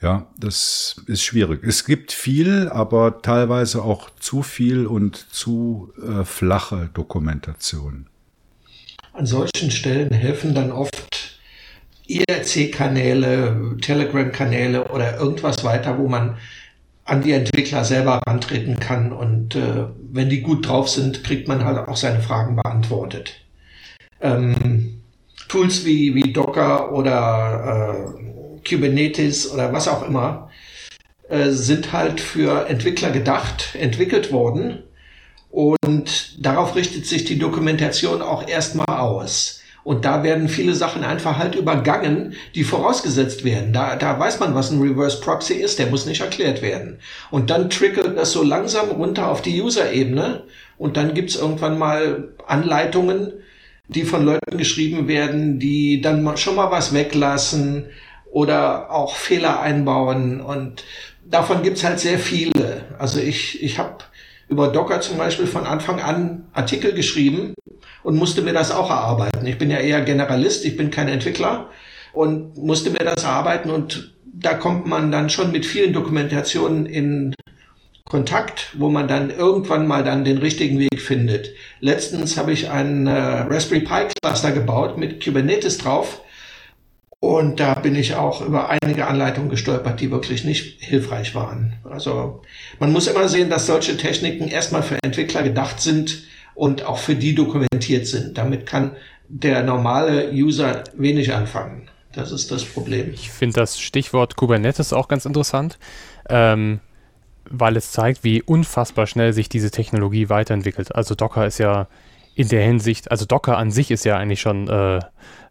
Ja, das ist schwierig. Es gibt viel, aber teilweise auch zu viel und zu äh, flache Dokumentation. An solchen Stellen helfen dann oft IRC-Kanäle, Telegram-Kanäle oder irgendwas weiter, wo man an die Entwickler selber rantreten kann und äh, wenn die gut drauf sind, kriegt man halt auch seine Fragen beantwortet. Ähm, Tools wie, wie Docker oder äh, Kubernetes oder was auch immer äh, sind halt für Entwickler gedacht, entwickelt worden und darauf richtet sich die Dokumentation auch erstmal aus. Und da werden viele Sachen einfach halt übergangen, die vorausgesetzt werden. Da, da weiß man, was ein Reverse Proxy ist, der muss nicht erklärt werden. Und dann trickelt das so langsam runter auf die User-Ebene und dann gibt's irgendwann mal Anleitungen, die von Leuten geschrieben werden, die dann schon mal was weglassen oder auch Fehler einbauen. Und davon gibt's halt sehr viele. Also ich, ich habe über Docker zum Beispiel von Anfang an Artikel geschrieben und musste mir das auch erarbeiten. Ich bin ja eher Generalist, ich bin kein Entwickler und musste mir das erarbeiten und da kommt man dann schon mit vielen Dokumentationen in Kontakt, wo man dann irgendwann mal dann den richtigen Weg findet. Letztens habe ich einen äh, Raspberry Pi Cluster gebaut mit Kubernetes drauf und da bin ich auch über einige Anleitungen gestolpert, die wirklich nicht hilfreich waren. Also man muss immer sehen, dass solche Techniken erstmal für Entwickler gedacht sind und auch für die dokumentiert sind. Damit kann der normale User wenig anfangen. Das ist das Problem. Ich finde das Stichwort Kubernetes auch ganz interessant, ähm, weil es zeigt, wie unfassbar schnell sich diese Technologie weiterentwickelt. Also Docker ist ja in der Hinsicht, also Docker an sich ist ja eigentlich schon äh,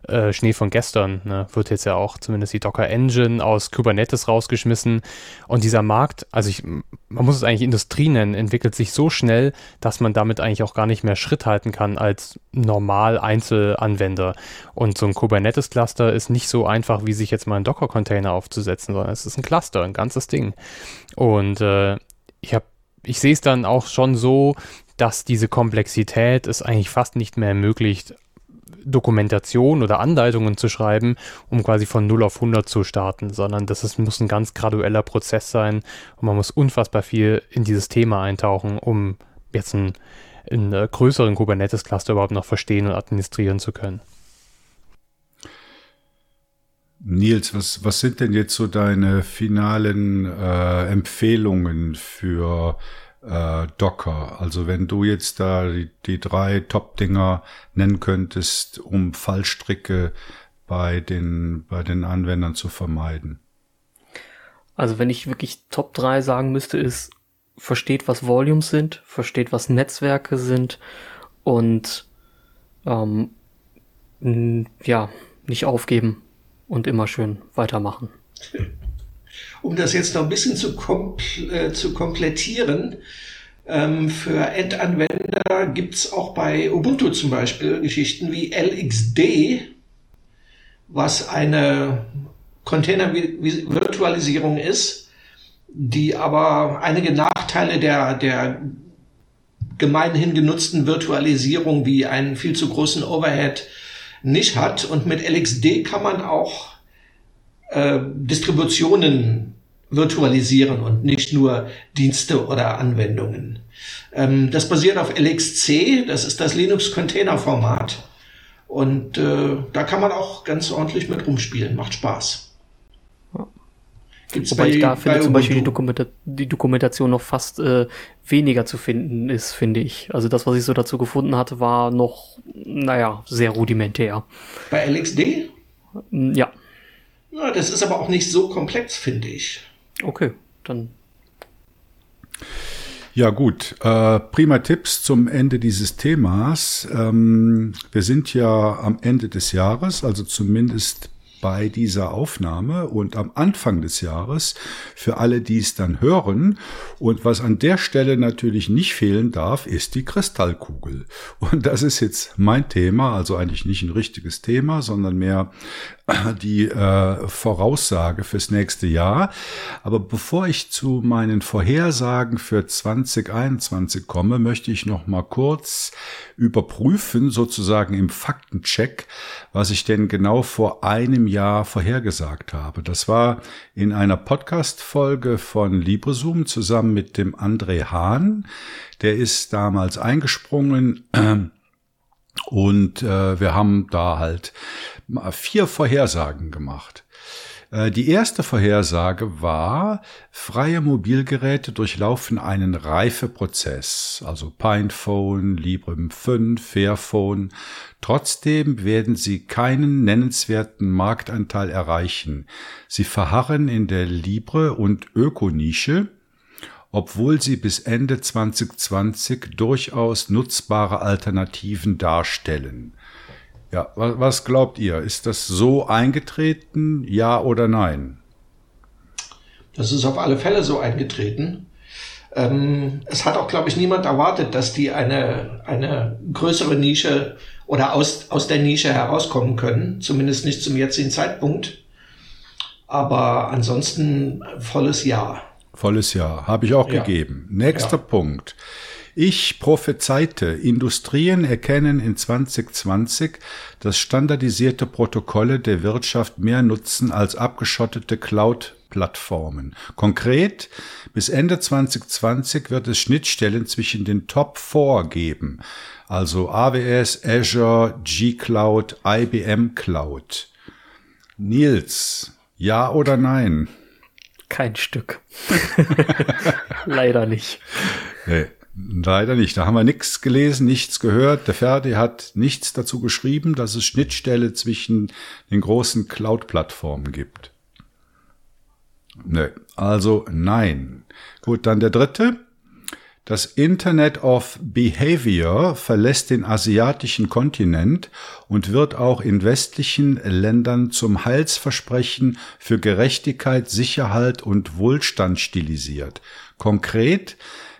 äh, Schnee von gestern. Ne? Wird jetzt ja auch zumindest die Docker Engine aus Kubernetes rausgeschmissen. Und dieser Markt, also ich, man muss es eigentlich Industrie nennen, entwickelt sich so schnell, dass man damit eigentlich auch gar nicht mehr Schritt halten kann als normal Einzelanwender. Und so ein Kubernetes-Cluster ist nicht so einfach, wie sich jetzt mal ein Docker-Container aufzusetzen, sondern es ist ein Cluster, ein ganzes Ding. Und äh, ich habe ich sehe es dann auch schon so, dass diese Komplexität es eigentlich fast nicht mehr ermöglicht, Dokumentation oder Anleitungen zu schreiben, um quasi von 0 auf 100 zu starten, sondern das ist, muss ein ganz gradueller Prozess sein und man muss unfassbar viel in dieses Thema eintauchen, um jetzt einen, einen äh, größeren Kubernetes-Cluster überhaupt noch verstehen und administrieren zu können. Nils, was, was sind denn jetzt so deine finalen äh, Empfehlungen für äh, Docker? Also wenn du jetzt da die, die drei Top-Dinger nennen könntest, um Fallstricke bei den, bei den Anwendern zu vermeiden. Also wenn ich wirklich Top 3 sagen müsste, ist, versteht, was Volumes sind, versteht, was Netzwerke sind und ähm, ja, nicht aufgeben und immer schön weitermachen. Um das jetzt noch ein bisschen zu, kompl äh, zu komplettieren, ähm, für Endanwender gibt's auch bei Ubuntu zum Beispiel Geschichten wie LXD, was eine Container-Virtualisierung ist, die aber einige Nachteile der, der gemeinhin genutzten Virtualisierung wie einen viel zu großen Overhead nicht hat. Und mit LXD kann man auch äh, Distributionen virtualisieren und nicht nur Dienste oder Anwendungen. Ähm, das basiert auf LXC, das ist das Linux-Container-Format. Und äh, da kann man auch ganz ordentlich mit rumspielen, macht Spaß. Gibt's Wobei bei, ich da finde zum Beispiel die, Dokumenta die, Dokumentation noch fast äh, weniger zu finden ist, finde ich. Also das, was ich so dazu gefunden hatte, war noch, naja, sehr rudimentär. Bei LXD? Ja. Ja, das ist aber auch nicht so komplex, finde ich. Okay, dann. Ja gut, äh, prima Tipps zum Ende dieses Themas. Ähm, wir sind ja am Ende des Jahres, also zumindest bei dieser Aufnahme und am Anfang des Jahres für alle, die es dann hören. Und was an der Stelle natürlich nicht fehlen darf, ist die Kristallkugel. Und das ist jetzt mein Thema, also eigentlich nicht ein richtiges Thema, sondern mehr die äh, Voraussage fürs nächste Jahr. Aber bevor ich zu meinen Vorhersagen für 2021 komme, möchte ich noch mal kurz überprüfen, sozusagen im Faktencheck, was ich denn genau vor einem Jahr vorhergesagt habe. Das war in einer Podcast-Folge von LibreZoom zusammen mit dem André Hahn. Der ist damals eingesprungen. Und äh, wir haben da halt vier Vorhersagen gemacht. Äh, die erste Vorhersage war, freie Mobilgeräte durchlaufen einen Reifeprozess, also Pinephone, Librem 5, Fairphone. Trotzdem werden sie keinen nennenswerten Marktanteil erreichen. Sie verharren in der Libre- und Ökonische, obwohl sie bis Ende 2020 durchaus nutzbare Alternativen darstellen. Ja, was, glaubt ihr? Ist das so eingetreten, ja oder nein? Das ist auf alle Fälle so eingetreten. Ähm, es hat auch, glaube ich, niemand erwartet, dass die eine, eine größere Nische oder aus, aus der Nische herauskommen können. Zumindest nicht zum jetzigen Zeitpunkt. Aber ansonsten volles Ja. Volles Ja, habe ich auch ja. gegeben. Nächster ja. Punkt. Ich prophezeite, Industrien erkennen in 2020, dass standardisierte Protokolle der Wirtschaft mehr nutzen als abgeschottete Cloud-Plattformen. Konkret, bis Ende 2020 wird es Schnittstellen zwischen den Top 4 geben, also AWS, Azure, G-Cloud, IBM Cloud. Nils, ja oder nein? Kein Stück. Leider nicht. Nee. Leider nicht. Da haben wir nichts gelesen, nichts gehört. Der Ferdi hat nichts dazu geschrieben, dass es Schnittstelle zwischen den großen Cloud-Plattformen gibt. Ne, also nein. Gut, dann der dritte. Das Internet of Behavior verlässt den asiatischen Kontinent und wird auch in westlichen Ländern zum Heilsversprechen für Gerechtigkeit, Sicherheit und Wohlstand stilisiert. Konkret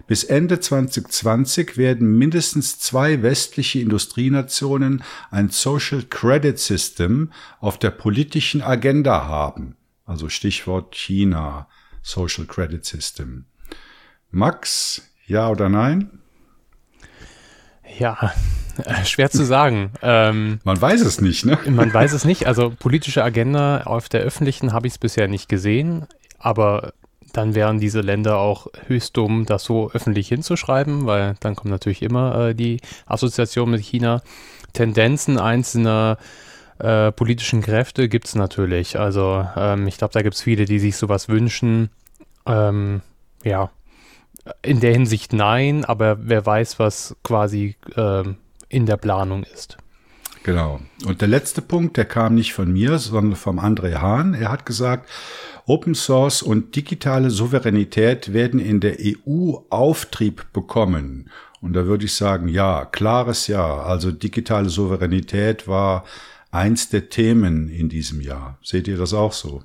bis Ende 2020 werden mindestens zwei westliche Industrienationen ein Social Credit System auf der politischen Agenda haben. Also Stichwort China, Social Credit System. Max, ja oder nein? Ja, äh, schwer zu sagen. Ähm, man weiß es nicht, ne? Man weiß es nicht. Also politische Agenda auf der öffentlichen habe ich es bisher nicht gesehen, aber dann wären diese Länder auch höchst dumm, das so öffentlich hinzuschreiben, weil dann kommt natürlich immer äh, die Assoziation mit China. Tendenzen einzelner äh, politischen Kräfte gibt es natürlich. Also ähm, ich glaube, da gibt es viele, die sich sowas wünschen. Ähm, ja, in der Hinsicht nein, aber wer weiß, was quasi ähm, in der Planung ist. Genau. Und der letzte Punkt, der kam nicht von mir, sondern vom André Hahn. Er hat gesagt, Open Source und digitale Souveränität werden in der EU Auftrieb bekommen. Und da würde ich sagen, ja, klares Ja. Also digitale Souveränität war eins der Themen in diesem Jahr. Seht ihr das auch so?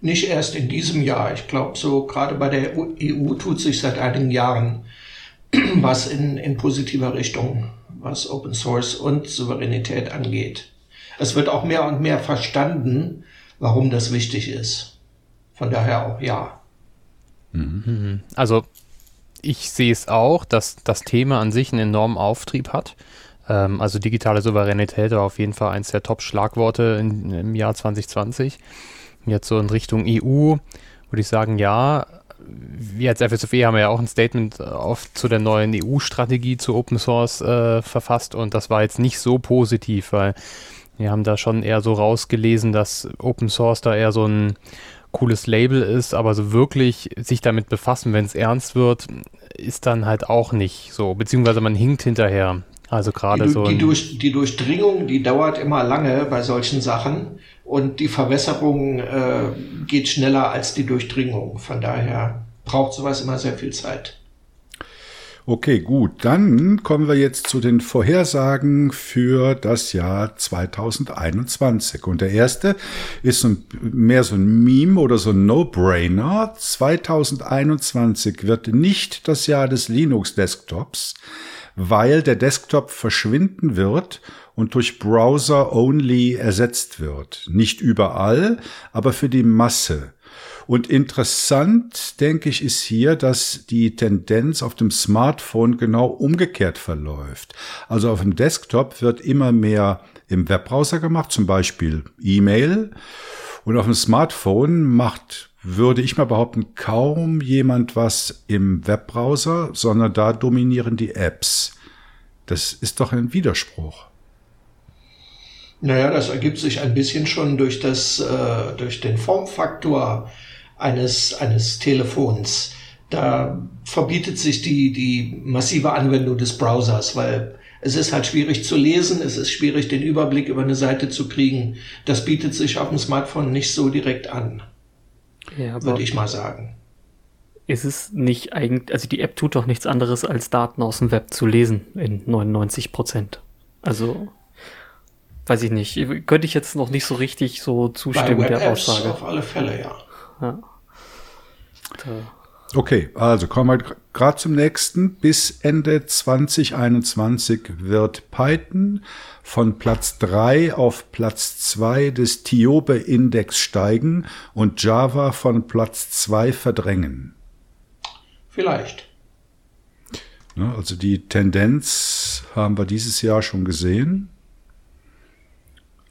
Nicht erst in diesem Jahr. Ich glaube, so gerade bei der EU tut sich seit einigen Jahren was in, in positiver Richtung, was Open Source und Souveränität angeht. Es wird auch mehr und mehr verstanden, warum das wichtig ist. Von daher auch ja. Mhm. Also ich sehe es auch, dass das Thema an sich einen enormen Auftrieb hat. Ähm, also digitale Souveränität war auf jeden Fall eins der Top-Schlagworte im Jahr 2020. Jetzt so in Richtung EU würde ich sagen, ja. Wir als FSFE haben ja auch ein Statement auf, zu der neuen EU-Strategie zu Open Source äh, verfasst und das war jetzt nicht so positiv, weil wir haben da schon eher so rausgelesen, dass Open Source da eher so ein cooles Label ist, aber so wirklich sich damit befassen, wenn es ernst wird, ist dann halt auch nicht so, beziehungsweise man hinkt hinterher. Also gerade so. Die, durch, die Durchdringung, die dauert immer lange bei solchen Sachen und die Verwässerung äh, geht schneller als die Durchdringung. Von daher braucht sowas immer sehr viel Zeit. Okay, gut. Dann kommen wir jetzt zu den Vorhersagen für das Jahr 2021. Und der erste ist ein, mehr so ein Meme oder so ein No-Brainer. 2021 wird nicht das Jahr des Linux-Desktops, weil der Desktop verschwinden wird und durch Browser-Only ersetzt wird. Nicht überall, aber für die Masse. Und interessant, denke ich, ist hier, dass die Tendenz auf dem Smartphone genau umgekehrt verläuft. Also auf dem Desktop wird immer mehr im Webbrowser gemacht, zum Beispiel E-Mail. Und auf dem Smartphone macht, würde ich mal behaupten, kaum jemand was im Webbrowser, sondern da dominieren die Apps. Das ist doch ein Widerspruch. Naja, das ergibt sich ein bisschen schon durch das, äh, durch den Formfaktor eines, eines Telefons. Da verbietet sich die, die massive Anwendung des Browsers, weil es ist halt schwierig zu lesen, es ist schwierig, den Überblick über eine Seite zu kriegen. Das bietet sich auf dem Smartphone nicht so direkt an. Ja, würde ich mal sagen. Ist es nicht eigentlich, also die App tut doch nichts anderes, als Daten aus dem Web zu lesen in 99 Prozent. Also, weiß ich nicht. Könnte ich jetzt noch nicht so richtig so zustimmen der Aussage. Auf alle Fälle, ja. ja. Okay, also kommen wir gerade zum nächsten. Bis Ende 2021 wird Python von Platz 3 auf Platz 2 des Tiobe-Index steigen und Java von Platz 2 verdrängen. Vielleicht. Also die Tendenz haben wir dieses Jahr schon gesehen.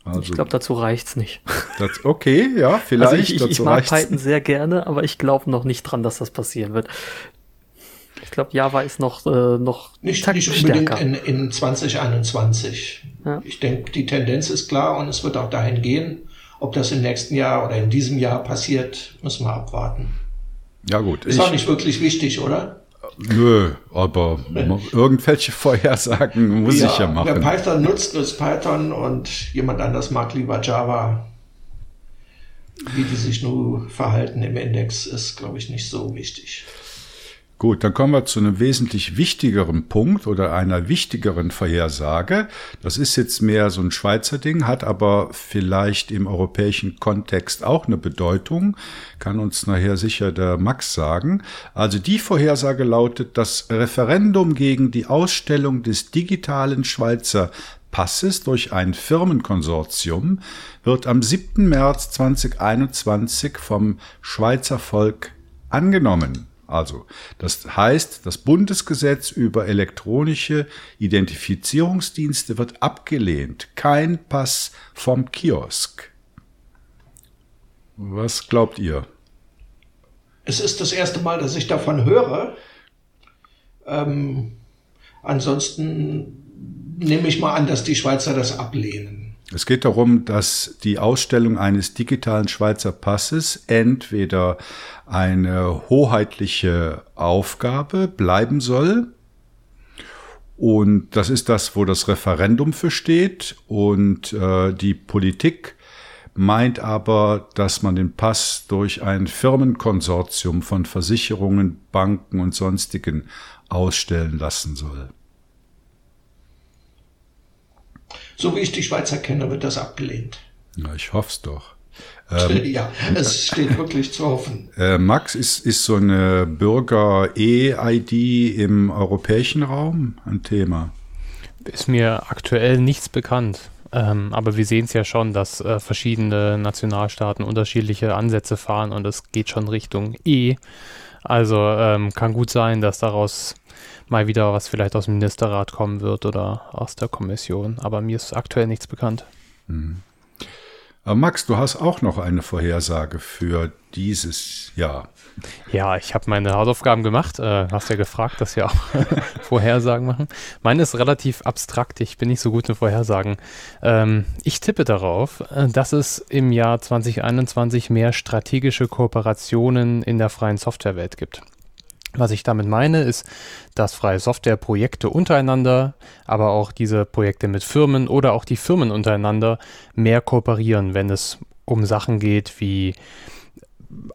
Also, ich glaube, dazu reicht's nicht. Das, okay, ja, vielleicht. Also ich, ich, ich mag Python sehr gerne, aber ich glaube noch nicht dran, dass das passieren wird. Ich glaube, Java ist noch äh, noch nicht, nicht unbedingt in, in 2021. Ja. Ich denke, die Tendenz ist klar und es wird auch dahin gehen. Ob das im nächsten Jahr oder in diesem Jahr passiert, müssen wir abwarten. Ja gut. Ist auch nicht wirklich wichtig, oder? Nö, aber irgendwelche Vorhersagen muss ja, ich ja machen. Wer Python nutzt, nutzt Python und jemand anders mag lieber Java. Wie die sich nur verhalten im Index, ist, glaube ich, nicht so wichtig. Gut, dann kommen wir zu einem wesentlich wichtigeren Punkt oder einer wichtigeren Vorhersage. Das ist jetzt mehr so ein Schweizer Ding, hat aber vielleicht im europäischen Kontext auch eine Bedeutung, kann uns nachher sicher der Max sagen. Also die Vorhersage lautet, das Referendum gegen die Ausstellung des digitalen Schweizer Passes durch ein Firmenkonsortium wird am 7. März 2021 vom Schweizer Volk angenommen. Also, das heißt, das Bundesgesetz über elektronische Identifizierungsdienste wird abgelehnt. Kein Pass vom Kiosk. Was glaubt ihr? Es ist das erste Mal, dass ich davon höre. Ähm, ansonsten nehme ich mal an, dass die Schweizer das ablehnen. Es geht darum, dass die Ausstellung eines digitalen Schweizer Passes entweder eine hoheitliche Aufgabe bleiben soll, und das ist das, wo das Referendum für steht. Und äh, die Politik meint aber, dass man den Pass durch ein Firmenkonsortium von Versicherungen, Banken und sonstigen ausstellen lassen soll. So wie ich die Schweizer kenne, wird das abgelehnt. Ja, ich hoffe es doch. Ähm, ja, es steht wirklich zu hoffen. Äh, Max, ist, ist so eine Bürger-E-ID im europäischen Raum ein Thema? Ist mir aktuell nichts bekannt. Ähm, aber wir sehen es ja schon, dass äh, verschiedene Nationalstaaten unterschiedliche Ansätze fahren und es geht schon Richtung E. Also ähm, kann gut sein, dass daraus mal wieder was vielleicht aus dem Ministerrat kommen wird oder aus der Kommission. Aber mir ist aktuell nichts bekannt. Mhm. Max, du hast auch noch eine Vorhersage für dieses Jahr. Ja, ich habe meine Hausaufgaben gemacht. Äh, hast ja gefragt, dass wir auch Vorhersagen machen. Meine ist relativ abstrakt. Ich bin nicht so gut mit Vorhersagen. Ähm, ich tippe darauf, äh, dass es im Jahr 2021 mehr strategische Kooperationen in der freien Softwarewelt gibt. Was ich damit meine, ist, dass freie Softwareprojekte untereinander, aber auch diese Projekte mit Firmen oder auch die Firmen untereinander mehr kooperieren, wenn es um Sachen geht wie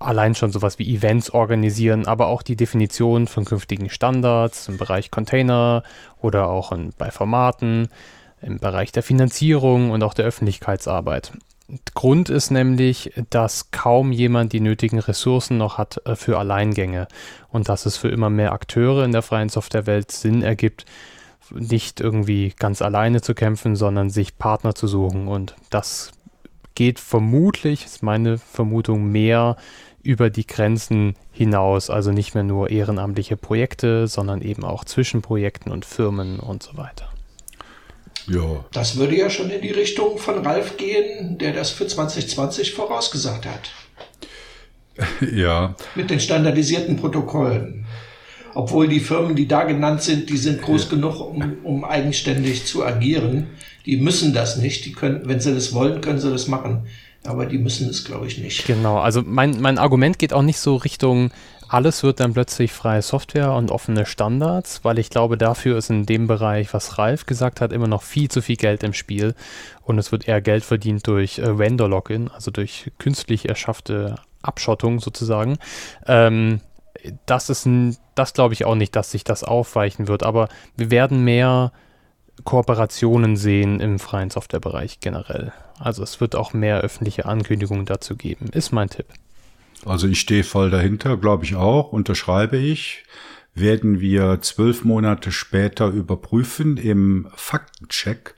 allein schon sowas wie Events organisieren, aber auch die Definition von künftigen Standards im Bereich Container oder auch in, bei Formaten, im Bereich der Finanzierung und auch der Öffentlichkeitsarbeit. Grund ist nämlich, dass kaum jemand die nötigen Ressourcen noch hat äh, für Alleingänge und dass es für immer mehr Akteure in der freien Softwarewelt Sinn ergibt, nicht irgendwie ganz alleine zu kämpfen, sondern sich Partner zu suchen. Und das geht vermutlich, ist meine Vermutung, mehr über die Grenzen hinaus, also nicht mehr nur ehrenamtliche Projekte, sondern eben auch zwischen Projekten und Firmen und so weiter. Ja. Das würde ja schon in die Richtung von Ralf gehen, der das für 2020 vorausgesagt hat. Ja. Mit den standardisierten Protokollen. Obwohl die Firmen, die da genannt sind, die sind groß ja. genug, um, um eigenständig zu agieren. Die müssen das nicht. Die können, wenn sie das wollen, können sie das machen. Aber die müssen es, glaube ich, nicht. Genau, also mein, mein Argument geht auch nicht so Richtung, alles wird dann plötzlich freie Software und offene Standards, weil ich glaube, dafür ist in dem Bereich, was Ralf gesagt hat, immer noch viel zu viel Geld im Spiel und es wird eher Geld verdient durch äh, Vendor-Login, also durch künstlich erschaffte Abschottung sozusagen. Ähm, das ist ein, das glaube ich auch nicht, dass sich das aufweichen wird, aber wir werden mehr Kooperationen sehen im freien Softwarebereich generell. Also es wird auch mehr öffentliche Ankündigungen dazu geben, ist mein Tipp. Also ich stehe voll dahinter, glaube ich auch, unterschreibe ich. Werden wir zwölf Monate später überprüfen im Faktencheck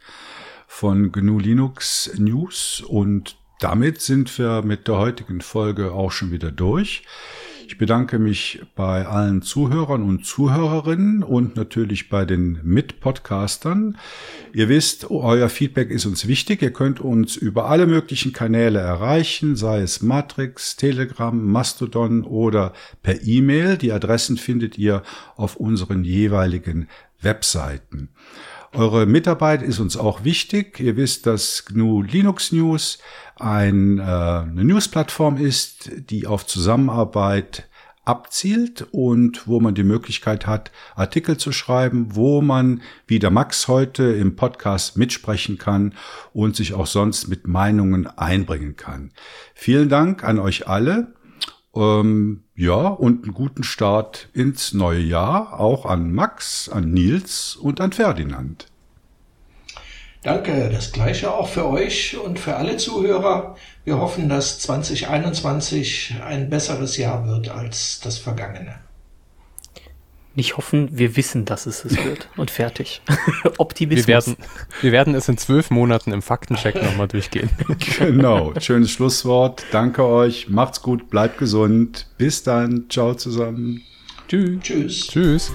von GNU Linux News und damit sind wir mit der heutigen Folge auch schon wieder durch. Ich bedanke mich bei allen Zuhörern und Zuhörerinnen und natürlich bei den Mitpodcastern. Ihr wisst, euer Feedback ist uns wichtig. Ihr könnt uns über alle möglichen Kanäle erreichen, sei es Matrix, Telegram, Mastodon oder per E-Mail. Die Adressen findet ihr auf unseren jeweiligen Webseiten. Eure Mitarbeit ist uns auch wichtig. Ihr wisst, dass GNU Linux News ein, äh, eine News-Plattform ist, die auf Zusammenarbeit abzielt und wo man die Möglichkeit hat, Artikel zu schreiben, wo man, wie der Max heute im Podcast mitsprechen kann und sich auch sonst mit Meinungen einbringen kann. Vielen Dank an euch alle. Ähm, Ja, und einen guten Start ins neue Jahr auch an Max, an Nils und an Ferdinand. Danke, das gleiche auch für euch und für alle Zuhörer. Wir hoffen, dass 2021 ein besseres Jahr wird als das vergangene. Nicht hoffen, wir wissen, dass es es wird. Und fertig. Optimismus. Wir werden, wir werden es in zwölf Monaten im Faktencheck nochmal durchgehen. genau. Schönes Schlusswort. Danke euch. Macht's gut. Bleibt gesund. Bis dann. Ciao zusammen. Tschüss. Tschüss. Tschüss.